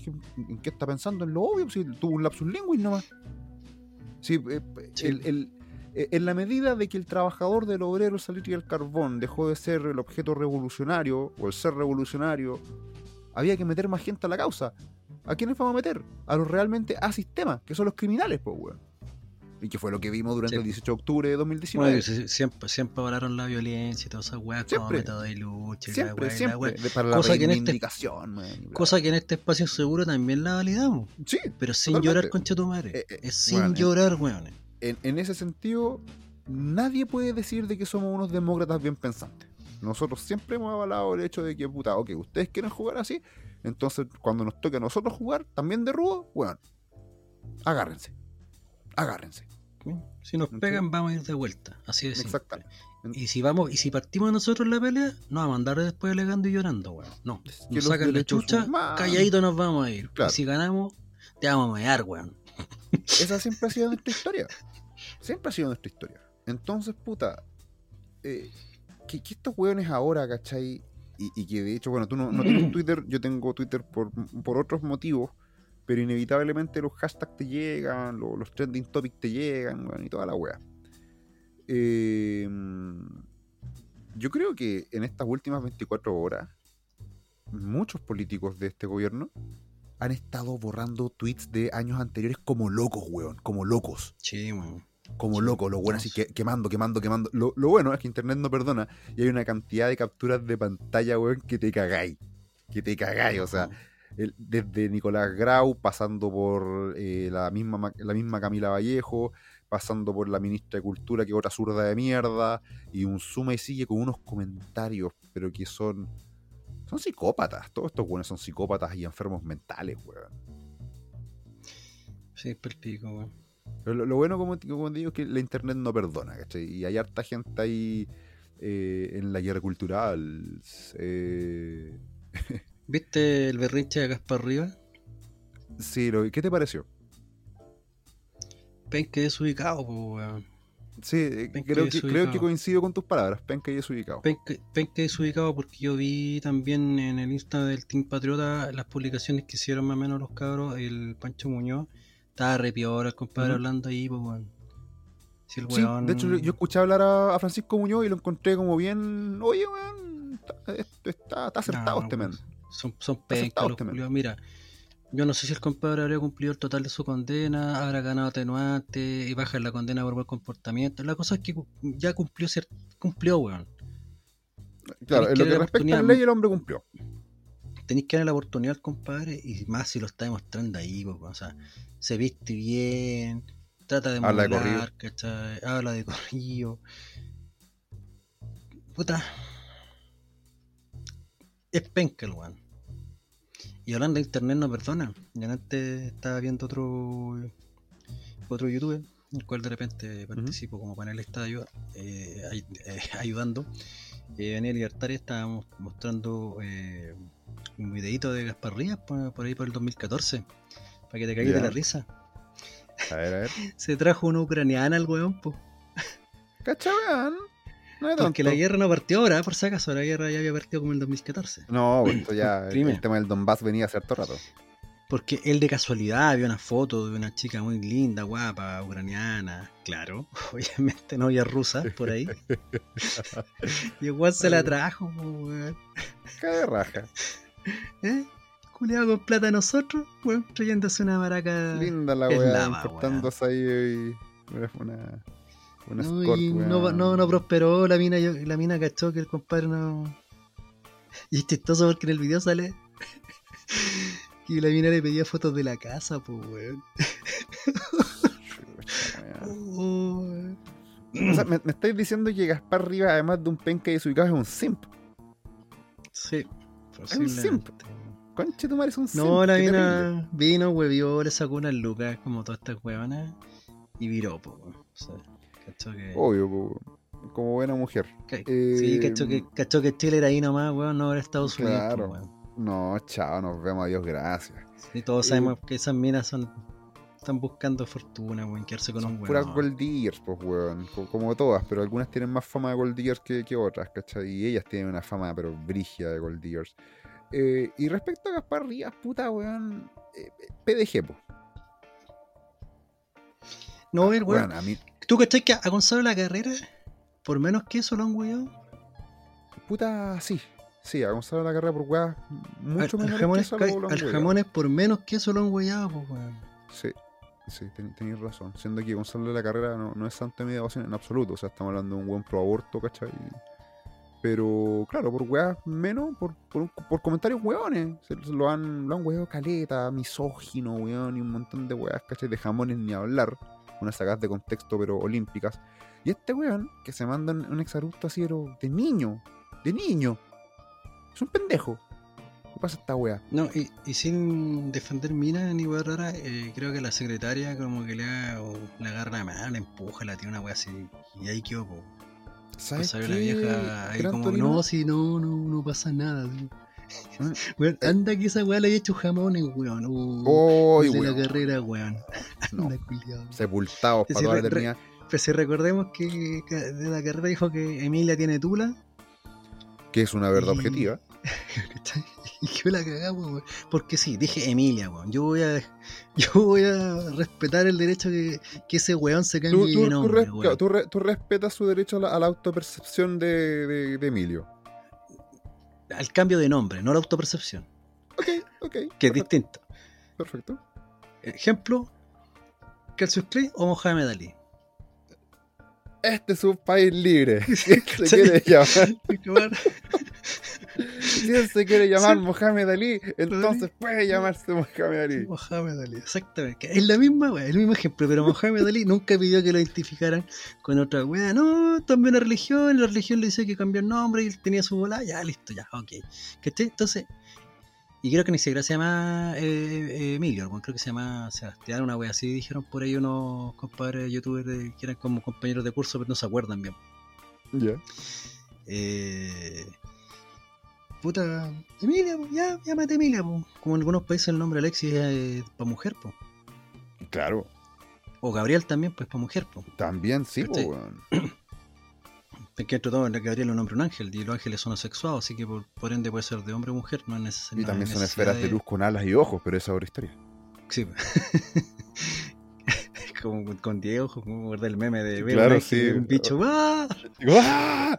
¿en qué está pensando? En lo obvio, si tuvo un lapsus linguis nomás. Sí, eh, Sí. el- el- en la medida de que el trabajador del obrero salir y el carbón dejó de ser el objeto revolucionario o el ser revolucionario, había que meter más gente a la causa. ¿A quiénes vamos a meter? A los realmente a sistema, que son los criminales, pues, weón. Y que fue lo que vimos durante Sí. el 18 de octubre de 2019. Bueno, siempre, siempre hablaron la violencia y todas esas weas como método de lucha la siempre, wea la siempre. de- para la Cosa que en este- man. Cosa que en este espacio seguro también la validamos. Sí, Pero sin Totalmente. llorar, concha tu madre. Eh, eh, es sin llorar, weón. en, en ese sentido, nadie puede decir de que somos unos demócratas bien pensantes. Nosotros siempre hemos avalado el hecho de que, puta, ok, ustedes quieren jugar así, entonces cuando nos toque a nosotros jugar, también de rudo, weón, agárrense. Agárrense. Si nos pegan, vamos a ir de vuelta. Así de simple. Exactamente. Y si vamos, y si partimos nosotros la pelea, no vamos a andar después alegando y llorando, weón. No. que Nos sacan la chucha, humanos- calladito nos vamos a ir. Claro. Y si ganamos, te vamos a mear, weón. Esa siempre ha sido nuestra historia. Siempre ha sido nuestra historia. Entonces, puta, eh, que, que estos hueones ahora, ¿cachai? Y, y que de hecho, bueno, tú no, no tienes Twitter, yo tengo Twitter por, por otros motivos, pero inevitablemente los hashtags te llegan, lo- los trending topics te llegan, y toda la wea. Eh, yo creo que en estas últimas 24 horas, muchos políticos de este gobierno han estado borrando tweets de años anteriores como locos, weón, como locos. Sí, weón. Como loco, lo bueno así que, quemando, quemando, quemando. Lo, lo bueno es que internet no perdona y hay una cantidad de capturas de pantalla, weón, que te cagáis. Que te cagáis, o sea, el- desde Nicolás Grau, pasando por eh, la, misma, Ma- la misma Camila Vallejo, pasando por la ministra de Cultura, que es otra zurda de mierda, y un suma y sigue con unos comentarios, pero que son. Son psicópatas. Todos estos buenos son psicópatas y enfermos mentales, weón. Sí, es pico, weón. Pero lo, lo bueno, como, como digo, es que la internet no perdona, ¿cachai? Y hay harta gente ahí eh, en la guerra cultural. eh, ¿Viste el berrinche de Gaspar Rivas? sí, lo- ¿qué te pareció? Pen que desubicado, pues, weón. Sí, eh, Penca creo y que, creo que coincido con tus palabras. Penca y desubicado. Pen que, pen que desubicado porque yo vi también en el Insta del Team Patriota las publicaciones que hicieron más o menos los cabros. El Pancho Muñoz estaba re piola el compadre hablando ahí, pues, weón. Si el Sí, weón. de hecho, yo escuché hablar a, a Francisco Muñoz y lo encontré como bien. Oye, weón, está, está, está acertado No, este men. pues, Son, son pencas los este. Mira, yo no sé si el compadre habría cumplido el total de su condena, habrá ganado atenuante y baja la condena por buen comportamiento. La cosa es que ya cumplió, cumplió, weón. Claro, en lo que respecta a la ley, el hombre cumplió. Tenéis que darle la oportunidad al compadre y más si lo está demostrando ahí, o sea, se viste bien, trata de Habla de modular, ¿cachai? Habla de corrillo. Puta. Es penca el weón. Y hablando de internet no perdona. Yo antes estaba viendo otro otro youtuber, el cual de repente participo como panelista de ayuda, eh, ay- eh, ayudando. Eh, Daniel Libertari estábamos mostrando eh, un videito de Gaspar Rivas por, por ahí por el 2014. Para que te caigas de la risa. A ver, a ver. Se trajo una ucraniana al weón, po. ¿Cachai, weón? No es Porque la guerra no partió ahora, por si acaso. La guerra ya había partido como en el 2014. No, pues, esto ya. el, el tema del Donbass venía hace harto rato. Porque él de casualidad vio una foto de una chica muy linda, guapa, ucraniana. Claro, obviamente novia rusa por ahí. y igual se la trajo, weón. Cae raja. ¿Eh? Culeado con plata a nosotros, weón, trayéndose una maraca. Linda la weá, lava, importándose ahí eh, una, una, una No, escort, y weón. no, no, no prosperó, la mina, yo- la mina cachó que el compadre no. Y es chistoso porque en el video sale que la mina le pedía fotos de la casa, pues weón. Oh. O sea, me, me estáis diciendo que Gaspar Rivas, además de un penca y desubicado, es un simp. Sí, un simp. Conche tu madre es un simp. No, la mina vino, huevió, le sacó unas lucas como todas estas huevonas y viró, weón. O sea, cachó que. Obvio, po, como buena mujer. eh, sí, cachó que, cachó que Chile era ahí nomás, weón, no era Estados Unidos, Claro. weón. No, chao, nos vemos, adiós, gracias. Y todos Eh, sabemos que esas minas son están buscando fortuna, weón, quedarse con un Puras weón. gold diggers, pues, weón. co- Como todas, pero algunas tienen más fama de gold diggers que, que otras, ¿cachai? Y ellas tienen una fama, pero brígida de gold diggers. Eh, y respecto a Gaspar Rivas, puta, weón. eh, PDG, po. No, el weón. Weón, a mí, ¿Tú cachai que a Gonzalo la carrera, por menos que eso lo han weado? puta, sí. Sí, a Gonzalo la carrera por weas mucho al, al menores que eso al weado. jamones por menos que eso lo han weado, pues weón. Sí, sí, ten- tenéis razón. Siendo que Gonzalo de la Carrera no, no es santo de mi en absoluto. O sea, estamos hablando de un buen pro aborto, ¿cachai? Pero, claro, por weas menos, por, por, por comentarios weones. Se, lo han, lo han weado caleta, misógino, weón, y un montón de weas, ¿cachai? De jamones ni hablar. Unas sacadas de contexto, pero olímpicas. Y este weón, que se manda un, un exabrupto así, pero de niño, de niño. Es un pendejo. ¿Qué pasa esta wea? No, y, y sin defender mina ni weá rara, eh, creo que la secretaria como que le, haga- o le agarra la mano, le empuja, la tiene una weá así. Y ahí quedó, po. ¿Sabes Pues salió la qué, vieja ahí como, Torino? no, si no, no, no pasa nada. sí". Ah, Weón, anda que esa weá le haya hecho jamones, weón. Uh, ¡Oy, de la carrera, weón. Anda, sepultados para toda la eternidad. Pues si recordemos que que de la carrera dijo que Emilia tiene tula. Que es una verdad y- objetiva. la cagamos, weón. Porque sí, dije Emilia, weón. Yo voy a, yo voy a respetar el derecho que, que ese weón se cambie Tú, de nombre, tú re- tú respetas su derecho a la, autopercepción de, de- de Emilio. Al cambio de nombre, no la autopercepción. Ok, ok. Que es distinto. perfecto. Ejemplo, Cassius Clay o Mohamed Ali. este es un país libre. ¿Quién se quiere llamar? Si él se quiere llamar Sí. Mohamed Ali, entonces puede llamarse Mohamed Ali. Mohamed Ali, exactamente. Es la misma wea, el mismo ejemplo, pero Mohamed Ali nunca pidió que lo identificaran con otra wea. No, también una religión, la religión le decía que cambió el nombre y él tenía su bola, ya, listo, ya, ok. ¿Cachai? Entonces, y creo que ni siquiera se llama eh, eh, Emilio, creo que se llama Sebastián, una wea así, dijeron por ahí unos compadres youtubers que eran como compañeros de curso, pero no se acuerdan bien. Ya. Eh, puta, Emilia, po, ya, llámate Emilia, po. como en algunos países el nombre Alexis es para mujer, po. Claro, o Gabriel también, pues para mujer, po. también sí, po. Es que entre todo, Gabriel es un hombre un ángel, y los ángeles son asexuados, así que por, por ende puede ser de hombre o mujer, no es necesario. Y también son esferas de luz con alas y ojos, pero esa es otra historia. Sí. como con- con 10 ojos, como guardar el meme de Claro, sí. un bicho, ¡ah! ¡Ah!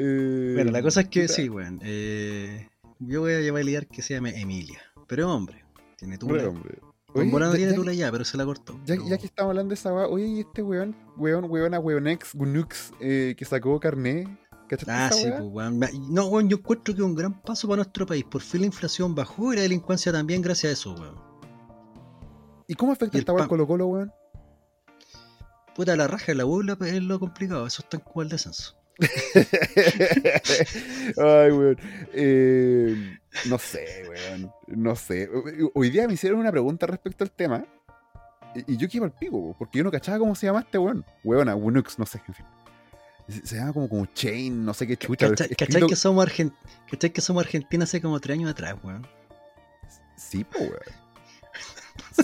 Eh, Bueno, la cosa es que puta, sí, weón. eh, yo voy a llevar a liar que se llame Emilia, pero es hombre, tiene tula. bueno, hombre. Con Oye, ya- tiene tula ya, pero se la cortó. Ya, Pero- ya que estamos hablando de esa weá, oye, y este weón, weón, weona, weonex, gunux, eh, que sacó carné, ¿cachaste Ah, sí, pues, weón. No, weón, yo encuentro que es un gran paso para nuestro país. Por fin la inflación bajó y la delincuencia también gracias a eso, weón. ¿Y cómo afecta y esta weá. Colo Colo, weón? Puta, la raja de la U la- es lo complicado. Eso está en el descenso. Ay, weón. Eh, no sé, weón. No sé. Hoy día me hicieron una pregunta respecto al tema. Y y yo quedé al pico, po, porque yo no cachaba cómo se llama este weón. Weona, Gunux, no sé, en fin. Se, llama como, como Chain, no sé qué chucha. ¿Cachai, escrito- que somos argen- cachai que somos Argentina hace como tres años atrás, weón? Sí, po, weón.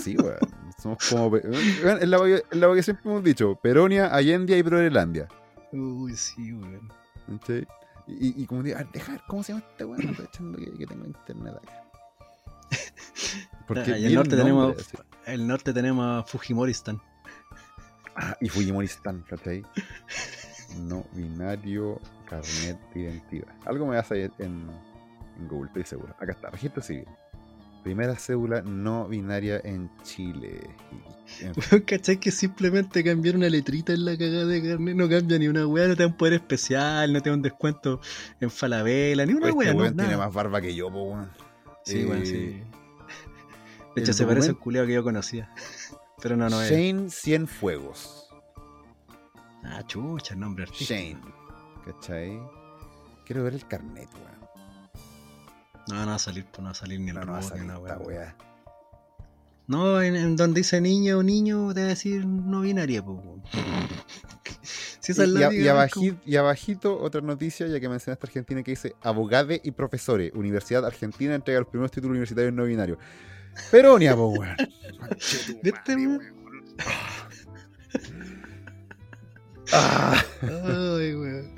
Sí, weón. Somos como. weón, Es la que siempre hemos dicho: Peronia, Allendia y Proelandia. Uy, sí, weón. Y, y como digo, deja ver cómo se llama este weón, aprovechando que, que tengo internet acá. Ah, y el norte tenemos- nombre, así. El norte tenemos a Fujimoristan. Ah, y Fujimoristan, ¿cachai? No binario, carnet de identidad. Algo me vas a ir en, en Google, estoy seguro. Acá está, registro civil. Primera cédula no binaria en Chile. ¿cachai que simplemente cambiar una letrita en la cagada de carnet no cambia ni una weá? No te da un poder especial, no te da un descuento en Falabella, ni una este weá, no, weón tiene más barba que yo, po, weón. Sí, Eh, weón, sí. De hecho, se parece a un que yo conocía. Pero no, no es. Shane Cienfuegos. Ah, chucha, el nombre artístico. Shane. ¿Cachai? Quiero ver el carnet, weón. No, no va a salir, pues no va a salir ni el No, no va a robot, ni una esta weá. weá. No, en, en donde dice niño o niño, te va a decir no binaria, pues. si esa es Y, la y y y abajito, otra noticia, ya que mencionaste Argentina, que dice Abogade y profesores, Universidad Argentina entrega los primeros títulos universitarios no binarios. Peronia, po, weón. ¿Viste? Ah, como- Ay, weón.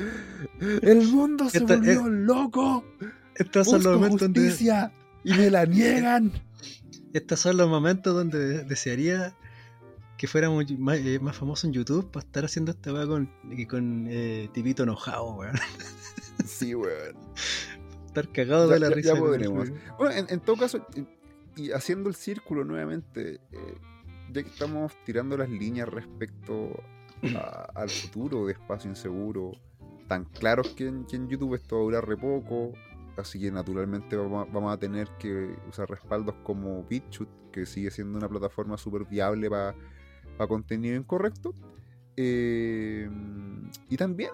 el mundo se Esta- volvió loco. Estos son los momentos donde. y me la niegan. Estos son los momentos donde desearía que fuéramos más, eh, más famosos en YouTube para estar haciendo esta weá con, y con eh, tipito enojado, weón. Sí, weón. Estar cagado Ya- de la ya- risa. ya podremos. Bueno, en, en todo caso, y, y haciendo el círculo nuevamente, eh, ya que estamos tirando las líneas respecto a- al futuro de espacio inseguro, tan claros que en, que en YouTube esto va a durar re poco, así que naturalmente vamos a, vamos a tener que usar respaldos como BitChute, que sigue siendo una plataforma súper viable para contenido incorrecto. Eh, y también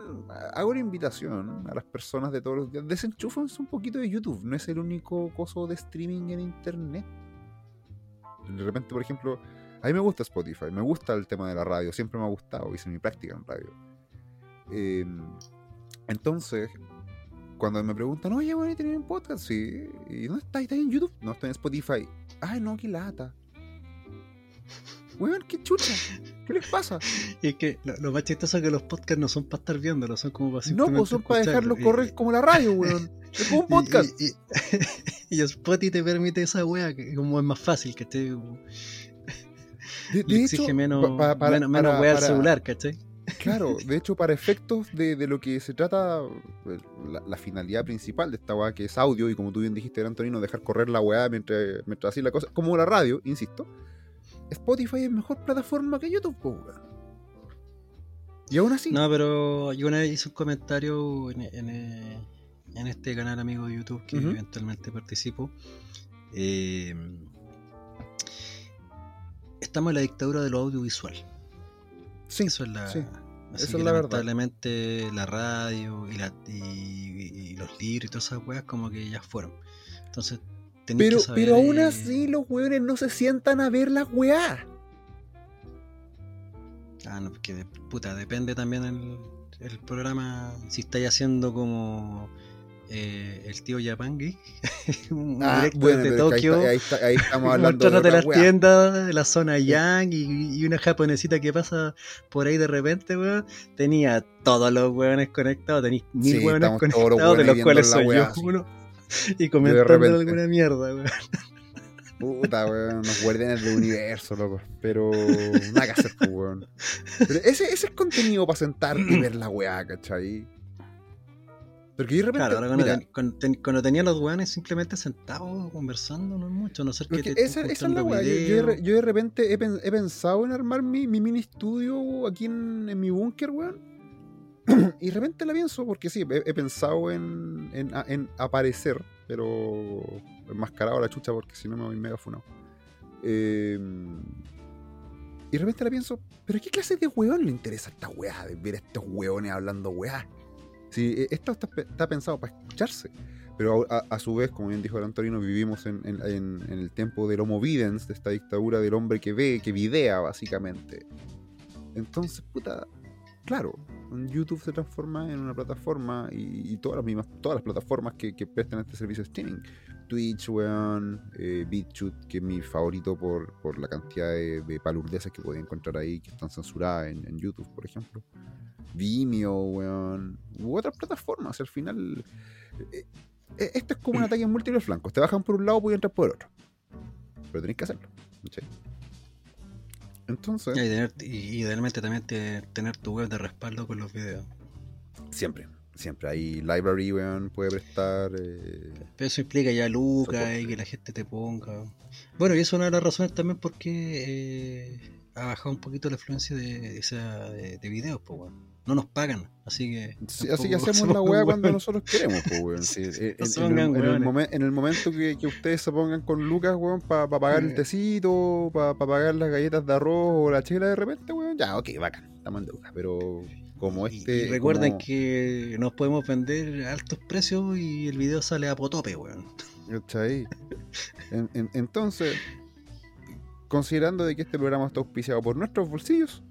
hago una invitación a las personas de todos los días. Desenchúfense un poquito de YouTube. No es el único coso de streaming en internet. De repente, por ejemplo, a mí me gusta Spotify, me gusta el tema de la radio, siempre me ha gustado, hice mi práctica en radio. Eh, entonces, cuando me preguntan, oye, bueno, ¿tenés un podcast? Sí. ¿Y dónde estás? ¿Estás en YouTube? No, estoy en Spotify. Ay, no, qué lata. Weón, qué chucha. ¿Qué les pasa? Y es que lo, lo más chistoso es que los podcasts no son para estar viéndolos, son como para No, pues son para dejarlo escucharlo. correr como la radio, weón. Es como un podcast. Y, y, y Spotify te permite esa wea, que como es más fácil, ¿cachai? Como De, Le de exige hecho, menos, pa- para- menos, menos para- wea al celular, ¿cachai? Claro, de hecho, para efectos de, de lo que se trata, pues, la, la finalidad principal de esta weá, que es audio, y como tú bien dijiste, Antonino, dejar correr la weá mientras, mientras así la cosa, como la radio, insisto, Spotify es mejor plataforma que YouTube, weón. Y aún así. No, pero yo una vez hice un comentario en, en, eh, en este canal amigo de YouTube que eventualmente participo. Eh, estamos en la dictadura de lo audiovisual. sí, Eso es la. sí. Así que es la verdad. lamentablemente la radio y, la, y, y los libros y todas esas weas como que ya fueron. Entonces, Pero, que saber, pero aún eh, así los weones no se sientan a ver las weá. Ah, no, porque de- puta, depende también el, el programa. Si estáis haciendo como eh, el tío Yapangui, un pero es que Tokio, ahí, está- ahí está- ahí estamos hablando de otra las weá. tiendas de la zona Yang y, y una japonesita que pasa por ahí de repente, weón. Tenía todos los weones conectados, tenéis mil Sí, weones los conectados, de weones los cuales soy weá, yo sí. uno. Y comentando alguna mierda, weón. Puta, weón, unos guardianes del universo, loco. Pero nada que hacer, pues, weón. Pero ese, ese es contenido para sentarte y ver la weá, ¿cachai? Porque yo de repente. Claro, ahora cuando, mira, ten- cuando, ten- cuando tenía los weones simplemente sentados conversando, no es mucho, a no porque te esa, esa es la weá. Yo, yo de yo repente he, pen- he pensado en armar mi, mi mini estudio aquí en, en mi búnker, weón. Y de repente la pienso, porque sí, he, he pensado en, en, a- en aparecer, pero enmascarado a la chucha, porque si no me voy mega funado. Eh, y de repente la pienso, ¿pero qué clase de weón le interesa esta weá? De ver a estos weones hablando weá. Sí, eh, esto está, está pensado para escucharse. Pero a, su vez, como bien dijo el Antonino, vivimos en, el tiempo del Homo Videns, de esta dictadura del hombre que ve, que videa, básicamente. Entonces, puta, claro, YouTube se transforma en una plataforma y, y todas las mismas, todas las plataformas que, que prestan este servicio de streaming. Twitch, weón, eh, BitChute, que es mi favorito por, por la cantidad de, de que podía encontrar ahí, que están censuradas en, en YouTube, por ejemplo. Vimeo, weón, u otras plataformas. Al final, eh, eh, esto es como un ataque en múltiples flancos. Te bajan por un lado, puedes entrar por otro. Pero tenés que hacerlo. ¿cachai? Entonces, Y, tener, y idealmente también te- tener tu web de respaldo con los videos. siempre, siempre. Hay library, weón, puede prestar. eh, Pero eso implica ya lucas y que la gente te ponga. Bueno, y eso es una de las razones también por qué eh, ha bajado un poquito la influencia de, esa, de, de videos, pues, weón. No nos pagan, así que. Sí, así que hacemos la weá cuando nosotros queremos, pues, weón. Sí, eh, No en, el, en el weones. momen- en el momento que, que ustedes se pongan con lucas, weón, para pagar el tecito, para pagar las galletas de arroz o la chela de repente, weón, ya, ok, bacán, estamos en deuda. Pero como Y- este. y recuerden como- que nos podemos vender a altos precios y el video sale a potope, weón. En- en- entonces, considerando de que este programa está auspiciado por nuestros bolsillos,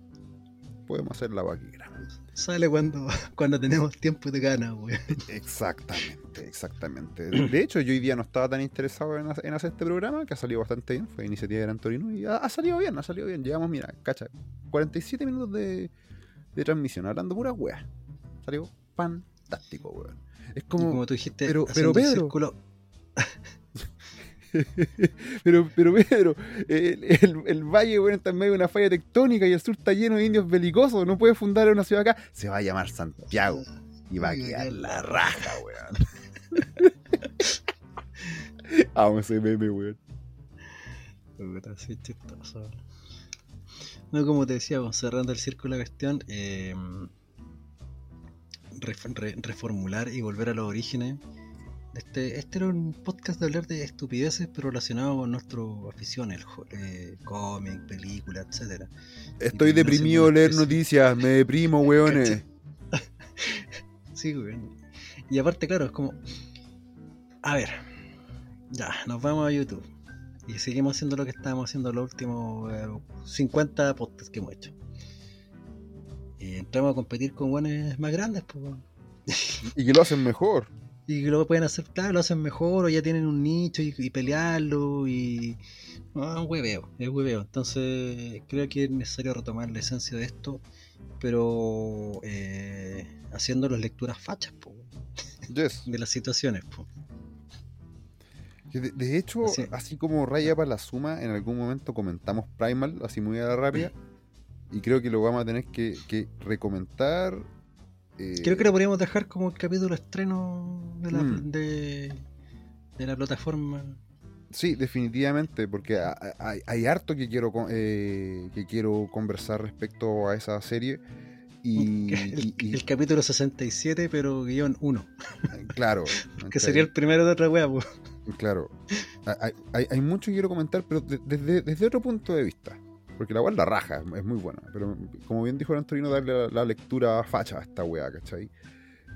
podemos hacer la vaquera. Sale cuando, cuando tenemos tiempo de gana, weón. Exactamente, exactamente. De hecho, yo hoy día no estaba tan interesado en, hacer- en hacer este programa, que ha salido bastante bien, fue iniciativa de Antonino y ha, ha salido bien, ha salido bien. Llevamos, mira, cacha, 47 minutos de, de transmisión, hablando pura weá. Salió fantástico, weón. Es como, como tú dijiste, pero- pero Pedro, círculo, pero, pero Pedro, el, el- el valle, weón, está en medio de una falla tectónica y el sur está lleno de indios belicosos, no puede fundar una ciudad acá, se va a llamar Santiago y va a quedar la raja, weón. Amo ese meme, weón. Puta, chistoso. No, como te decía, cerrando el círculo de la cuestión, eh, ref- re- reformular y volver a los orígenes. Este, este era un podcast de hablar de estupideces, pero relacionado con nuestras aficiones, el eh, cómic, película, etcétera. Estoy deprimido de leer noticias, me deprimo, weones. Sí, güey. Y aparte, claro, es como. A ver. Ya, nos vamos a YouTube. Y seguimos haciendo lo que estábamos haciendo los últimos eh, 50 podcasts que hemos hecho. Y entramos a competir con guanes más grandes, pues. Y que lo hacen mejor. Y que lo pueden hacer, claro, lo hacen mejor, o ya tienen un nicho y, y pelearlo, y. No, es hueveo, es hueveo. Entonces, creo que es necesario retomar la esencia de esto, pero eh, haciendo las lecturas fachas, pues, Yes. de las situaciones, pues. Que De, de hecho, Así- así como Raya para la suma, en algún momento comentamos Primal, así muy a la rápida. Y creo que lo vamos a tener que, que recomentar. eh, Creo que lo podríamos dejar como el capítulo estreno de la, Mm. de, de la plataforma. Sí, definitivamente, porque ha- ha- hay, hay harto que quiero, eh, que quiero conversar respecto a esa serie. Y, El, y- y- el capítulo 67, pero guion 1. claro. Que sería el primero de otra wea, pues. Claro. Hay, hay, hay mucho que quiero comentar, pero de- desde, desde otro punto de vista. Porque la weá es la raja, es- muy buena. Pero como bien dijo el Antonino, darle la, la lectura facha a esta weá, ¿cachai?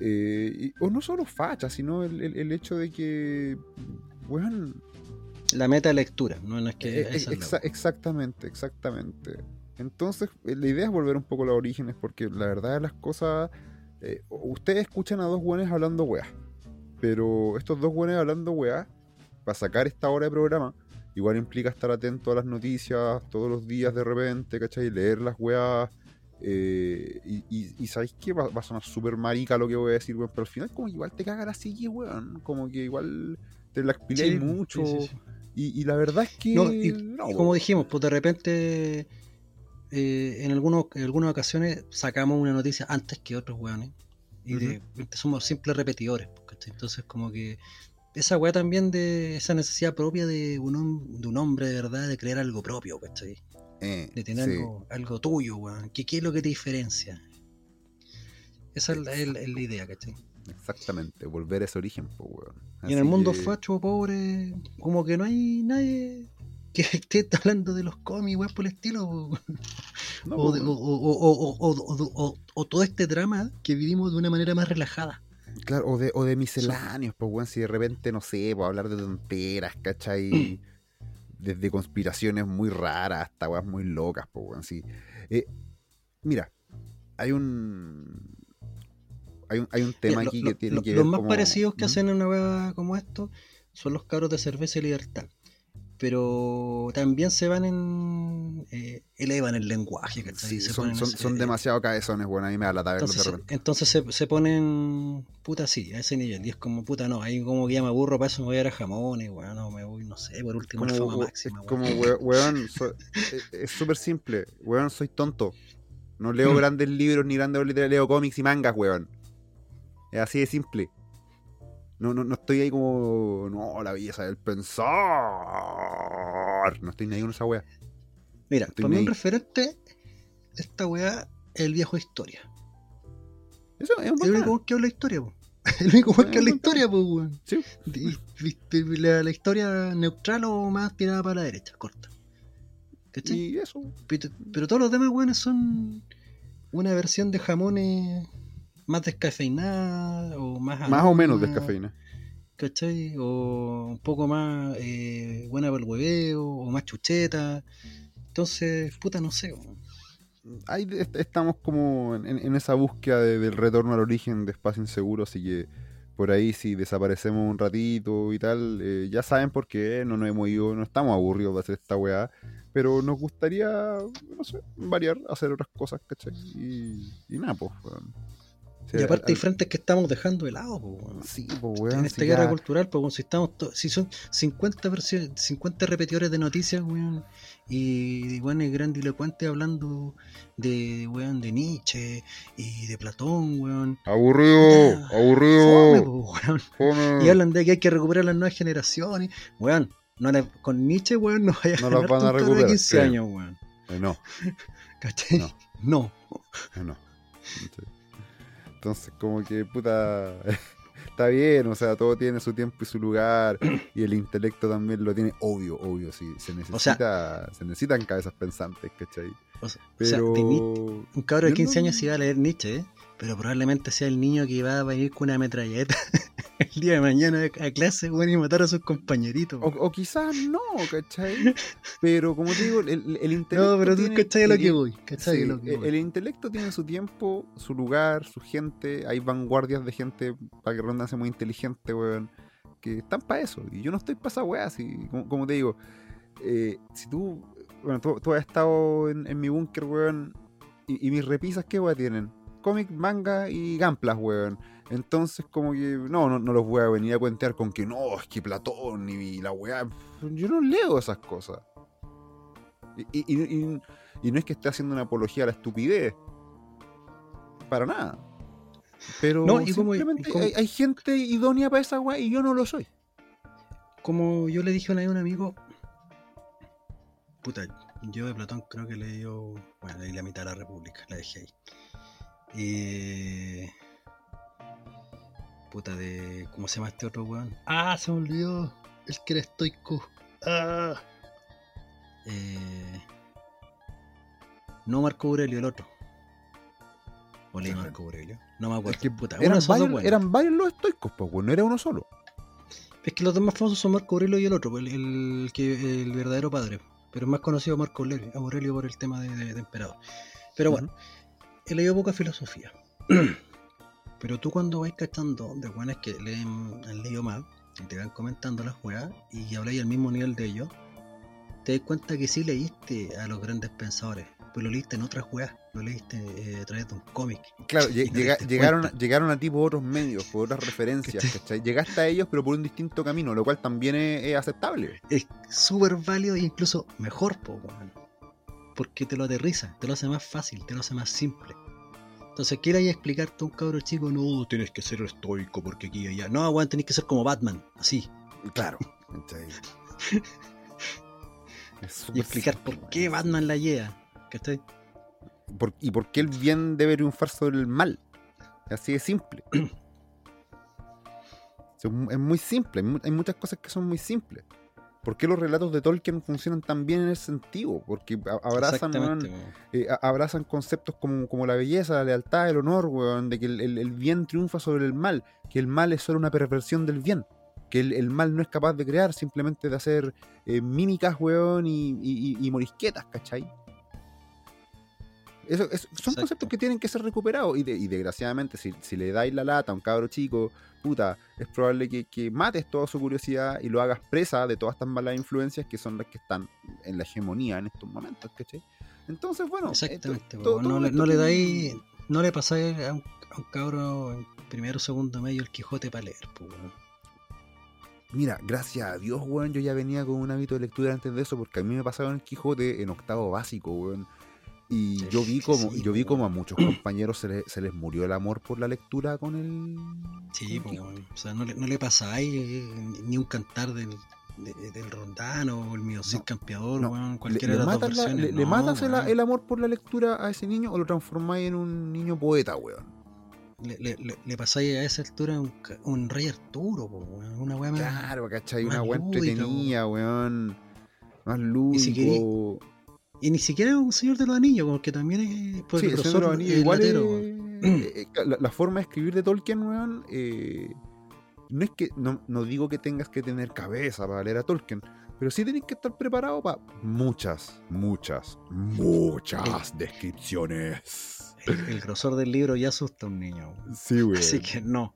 Eh, y- o no solo facha, sino el, el- el hecho de que. Weón. La meta lectura, no, no es que. eh, es exa- wea. exactamente, exactamente. Entonces, eh, la idea es volver un poco a los orígenes, porque la verdad de las cosas. eh, ustedes escuchan a dos weones hablando weá. Pero estos dos weones hablando weá, para sacar esta hora de programa, igual implica estar atento a las noticias todos los días de repente, ¿cachai? Leer las weas. eh, y, y, y ¿sabéis qué? Va, va a sonar súper marica lo que voy a decir, weón. Pero al final, como que igual te caga la silla, weón. Como que igual te la Sí, mucho. sí, sí, sí. Y, y la verdad es que. No, y, no, como dijimos, pues de repente eh, en, algunos, en algunas ocasiones sacamos una noticia antes que otros weones. Y de repente somos simples repetidores. pues. Entonces como que esa weá también de esa necesidad propia de un, de un hombre de verdad, de crear algo propio, ¿cachai? Eh, de tener algo, algo, tuyo, weón. ¿Qué, es lo que te diferencia? Esa es la, idea, ¿cachai? Exactamente, volver a ese origen, pues, weón. Y en el mundo facho, pobre, como que no hay nadie que esté hablando de los cómics, weón, por el estilo. O todo este drama que vivimos de una manera más relajada. Claro, o de, o de misceláneos, pues, weón, si de repente, no sé, pues, hablar de tonteras, ¿cachai? Desde conspiraciones muy raras hasta weas muy locas, pues, weón, sí. Eh, mira, hay un... Hay un, hay un tema Mira, aquí lo- que tiene lo- que los ver más como- parecidos que ¿Mm? hacen en una wea como esto son los cabros de cerveza y libertad. Pero también se van en. eh, elevan el lenguaje, ¿cachai? Sí, Se son, ponen son, eh, demasiado cabezones, bueno, a mí me da la verlos Entonces, de se- entonces se, se ponen puta así, a ese nivel. Y es como puta, no, ahí como que ya me aburro, para eso me voy a ir a jamones, weón, me voy, no sé, por último, Como, fama we- máxima, es como, weón. we- weón, so- es- es súper simple. Weón, soy tonto. No leo Mm. grandes libros ni grandes leo cómics y mangas, weón. Es así de simple. No, no, no estoy ahí como. No, la belleza del pensar. No estoy ni ahí con esa wea. Mira, estoy para mí un referente, esta weá es el viejo historia. Eso es un Es el único que habla historia, po. El único weón que habla historia, pues, weón. Sí. La, la historia neutral o más tirada para la derecha, corta. ¿Cachai? Y eso. Pero, pero todos los demás weones son una versión de jamones más descafeinada o más Más o menos descafeína. ¿Cachai? O un poco más eh, buena para el hueveo, o más chucheta. Entonces, puta, no sé. Ahí est- estamos como en, en esa búsqueda de- del retorno al origen de espacio inseguro, así que por ahí si desaparecemos un ratito y tal, eh, ya saben por qué, no nos hemos ido, no estamos aburridos de hacer esta weá, pero nos gustaría, no sé, variar, hacer otras cosas, ¿cachai? Y, y nada, pues. Sí, y aparte al- hay frentes que estamos dejando de lado, po, weón. Sí, weón. en esta si guerra ya- cultural, pues si estamos to- si son 50 versiones, 50 repetidores de noticias, weón, y weones grandilocuentes hablando de weón de Nietzsche y de Platón, weón. Aburrido, Fome, aburrido. po, fome. Y hablan de que hay que recuperar las nuevas generaciones, weón. No le- con Nietzsche, weón, no vaya No a ganar van a tu toro de recuperar, 15 creo. años, weón. Eh, no, ¿Cachai? No. No. Eh, No. Entonces, como que, puta, está bien, o sea, todo tiene su tiempo y su lugar, y el intelecto también lo tiene, obvio, obvio, sí, se necesita, se necesitan cabezas pensantes, ¿cachai? O sea, o sea, Pero... Un cabro de Yo 15 no- años va a leer Nietzsche, ¿eh? Pero probablemente sea el niño que va a venir con una metralleta el día de mañana a clase weón, y matar a sus compañeritos. O, o quizás no, ¿cachai? Pero como te digo, el, el intelecto. no, pero tú tiene- cachai lo que voy. Cachai Sí, lo que el, voy. el intelecto tiene su tiempo, su lugar, su gente. Hay vanguardias de gente, para que redundancia, muy inteligente, weón, que están para eso. Y yo no estoy para esa weá, así, como, como te digo. eh, si tú, bueno, tú, tú has estado en, en mi búnker, weón, y, y mis repisas, ¿qué weá tienen? Cómic, manga y gamplas, weón. Entonces, como que, no, no, no los voy a venir a cuentear con que no, es que Platón y la weá. Yo no leo esas cosas. Y, y- y- no es que esté haciendo una apología a la estupidez. Para nada. Pero No, y simplemente como- hay, hay gente idónea para esa weá y yo no lo soy. como yo le dije una vez a un amigo, puta, yo de Platón creo que le dio, bueno, leí la mitad de la República, la dejé ahí. Y... Puta de, ¿cómo se llama este otro weón? Ah, se me olvidó, el que era estoico. Ah. Eh... No Marco Aurelio, el otro. O. Marco Aurelio. No me acuerdo. Es que puta, uno eran, varios, buenos. eran varios los estoicos, pues, weón, no era uno solo. Es que los dos más famosos son Marco Aurelio y el otro, el, el que el verdadero padre. Pero es más conocido Marco Aurelio, Aurelio por el tema de, de- de emperador. Pero bueno, he leído poca filosofía. Pero tú cuando vais cachando de buenas que leen, han leído más y te van comentando las weas y habláis al mismo nivel de ellos, te das cuenta que sí leíste a los grandes pensadores, pues lo leíste en otras weas, lo leíste eh, a través de un cómic. Claro, llegaron, cuenta. llegaron a ti por otros medios, por otras referencias, ¿cachai? Llegaste a ellos, pero por un distinto camino, lo cual también es, es aceptable. es súper válido e incluso mejor, po, weón. Porque te lo aterriza, te lo hace más fácil, te lo hace más simple. Entonces, ¿qué le hay a explicarte a un cabro chico? No, tienes que ser estoico porque aquí y allá. No, weón, tenés que ser como Batman, así. Claro. Y explicar simple, por qué. Batman la lleva. ¿Cachai? Por- y por qué el bien debe triunfar sobre el mal. Así de simple. Es mu- es muy simple, hay muchas cosas que son muy simples. ¿Por qué los relatos de Tolkien funcionan tan bien en ese sentido? Porque abrazan, weón, eh, abrazan conceptos como, como la belleza, la lealtad, el honor, weón, de que el, el- el bien triunfa sobre el mal, que el mal es solo una perversión del bien, que el, el mal no es capaz de crear, simplemente de hacer eh, mímicas, weón, y, y- y- y morisquetas, ¿cachai? Eso, es- son Exacto. conceptos que tienen que ser recuperados y, de- y desgraciadamente si, si le dais la lata a un cabro chico, puta, es probable que, que mates toda su curiosidad y lo hagas presa de todas estas malas influencias que son las que están en la hegemonía en estos momentos, ¿cachai? Entonces, bueno, Exactamente, todo no, le, no dais, no le pasáis a un, a un cabro en primero segundo medio el Quijote para leer, weón. Mira, gracias a Dios, weón, yo ya venía con un hábito de lectura antes de eso, porque a mí me pasaron el Quijote en octavo básico, weón. Y yo vi como, sí, yo vi como a muchos compañeros se les, se les murió el amor por la lectura con el. Sí, con el o sea, no le, no le pasáis eh, ni un cantar del, de- del rondano o el mío No, campeador, no. weón, Le, cualquiera le de las dos la- le- le matas el, amor por la lectura a ese niño o lo transformáis en un niño poeta, weón. Le, le, le- le pasáis a esa altura un, un rey Arturo, po, weón, una weá más- Claro, ¿cachai? más Una weá entretenida, weón. Más lúdico. Y ni siquiera es un señor de los anillos, porque también es por Sí, el Señor de los Anillos igual latero, es- eh, eh, la, la forma de escribir de Tolkien, weón, eh, no es que, no, no digo que tengas que tener cabeza para leer a Tolkien, pero sí tenés que estar preparado para muchas, muchas, muchas descripciones. El, el grosor del libro ya asusta a un niño. weón. Sí. Así que no,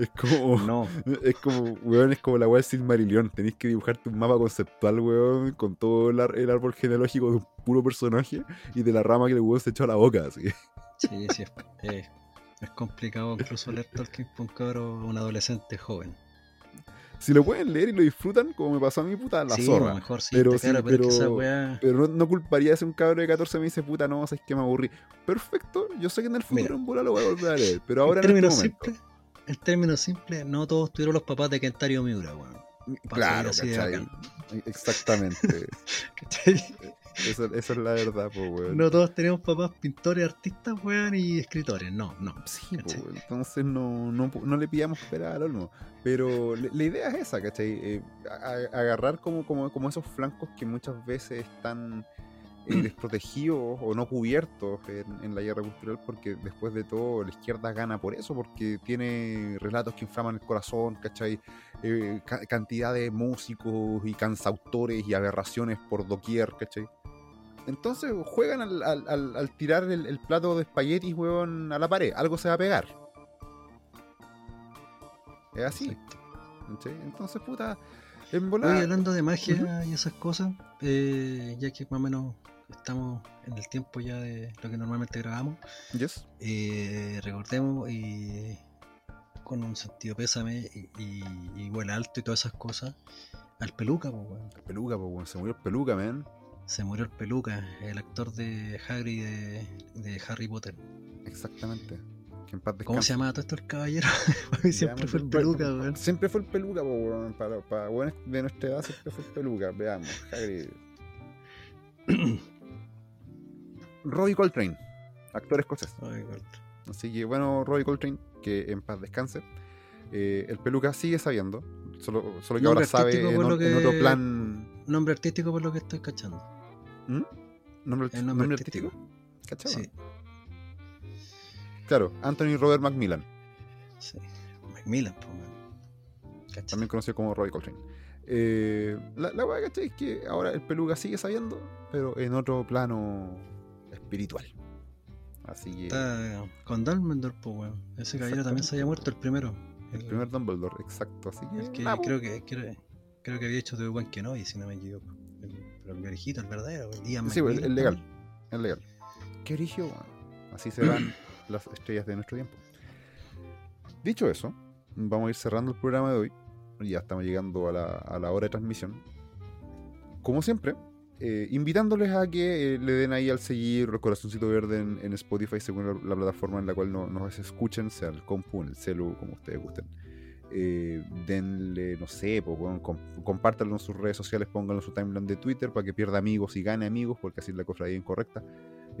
Es como, no. es como, weón, es como la weá del Silmarillion. Tenés que dibujarte un mapa conceptual, weón, con todo el, ar- el árbol genealógico de un puro personaje y de la rama que el weón se echó a la boca, así. Sí, sí, es, es- es complicado incluso leer Tolkien para un cabro, un adolescente joven. Si lo pueden leer y lo disfrutan, como me pasó a mi puta, la sí, zorra. mejor sí, Pero sí, claro, pero, es que esa pero- weá. Pero no, no culparía si un cabrón de 14 me dice, puta, no, sabes que me aburrí. Perfecto, yo sé que en el futuro Mira. en bola lo voy a volver a leer, pero ahora en en, este momento. En términos simples, no todos tuvieron los papás de Kentario Miura, weón. Claro, ¿cachai? Exactamente. ¿Cachai? Eso, eso es la verdad, pues, weón. No todos tenemos papás pintores, artistas, weón, y escritores. No, no. Sí, po, weón. entonces no, no, no le pillamos esperar al olmo. Pero le- la idea es esa, ¿cachai? Eh, a- a- agarrar como, como, como esos flancos que muchas veces están eh, desprotegidos o no cubiertos en, en la guerra cultural, porque después de todo la izquierda gana por eso, porque tiene relatos que inflaman el corazón, ¿cachai? Eh, ca- cantidad de músicos y cansautores y aberraciones por doquier, ¿cachai? Entonces juegan al, al- tirar el, el plato de espaguetis, weón, a la pared. Algo se va a pegar. Es así. ¿cachai? Entonces, puta, en Oye, hablando de magia y esas cosas, eh, ya que más o menos estamos en el tiempo ya de lo que normalmente grabamos, Yes. eh, recordemos y con un sentido pésame y, y, y vuela alto y todas esas cosas, al peluca, pues, weón. El peluca, po, weón, se murió el peluca, man. Se murió el peluca, el actor de de, de Harry Potter. Exactamente. Que en paz ¿Cómo se llamaba todo esto el caballero? Para mí siempre fue el pe- peluca, weón. Siempre fue el peluca, weón. Para, para weones de nuestra edad siempre fue el peluca. Veamos. Hagrid. Robbie Coltrane, actor escocés. Así que bueno, Robbie Coltrane, que en paz descanse. Eh, el peluca sigue sabiendo, solo, solo que Nombre ahora sabe en, o- otro plan. Nombre artístico por lo que estoy cachando. ¿Mm? ¿Nombre, El nombre nombre artístico. artístico? ¿Cachaba? Sí, Claro, Anthony Robert Macmillan, sí. Macmillan, pues, también conocido como Robbie Coltrane. Eh, la la weá, ¿cachai? Es que ahora el peluca sigue sabiendo, pero en otro plano espiritual. Así que Está con Dumbledore, pues, weón. Ese caballero también se había muerto el primero. el primer Dumbledore, exacto. Así que, el que ah, po. creo que, creo, creo que había hecho de Obi-Wan Kenobi, si no me equivoco. El, pero el viejito, el verdadero, el Ian Sí, pues, el, legal. El legal. Qué origen, weón. Así se van las estrellas de nuestro tiempo. Dicho eso, vamos a ir cerrando el programa de hoy. Ya estamos llegando a la, a la hora de transmisión. Como siempre, eh, invitándoles a que eh, le den ahí al seguir el corazoncito verde en, en Spotify, según la, la plataforma en la cual no- nos escuchen, sea el compu, en el celu, como ustedes gusten. Eh, denle, no sé, pues, weón, com- compártanlo en sus redes sociales, pónganlo en su timeline de Twitter para que pierda amigos y gane amigos, porque así es la cofradía incorrecta.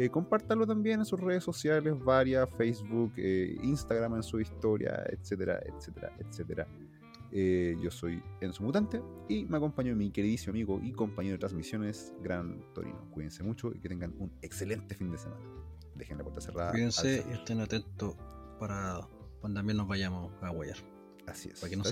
Eh, compártanlo también en sus redes sociales, varias, Facebook, eh, Instagram en su historia, etcétera, etcétera, etcétera. Eh, yo soy Enzo Mutante y me acompañó mi queridísimo amigo y compañero de transmisiones, Gran Torino. Cuídense mucho y que tengan un excelente fin de semana. Dejen la puerta cerrada. Cuídense y estén atentos para cuando también nos vayamos a guayar. Así es. para que no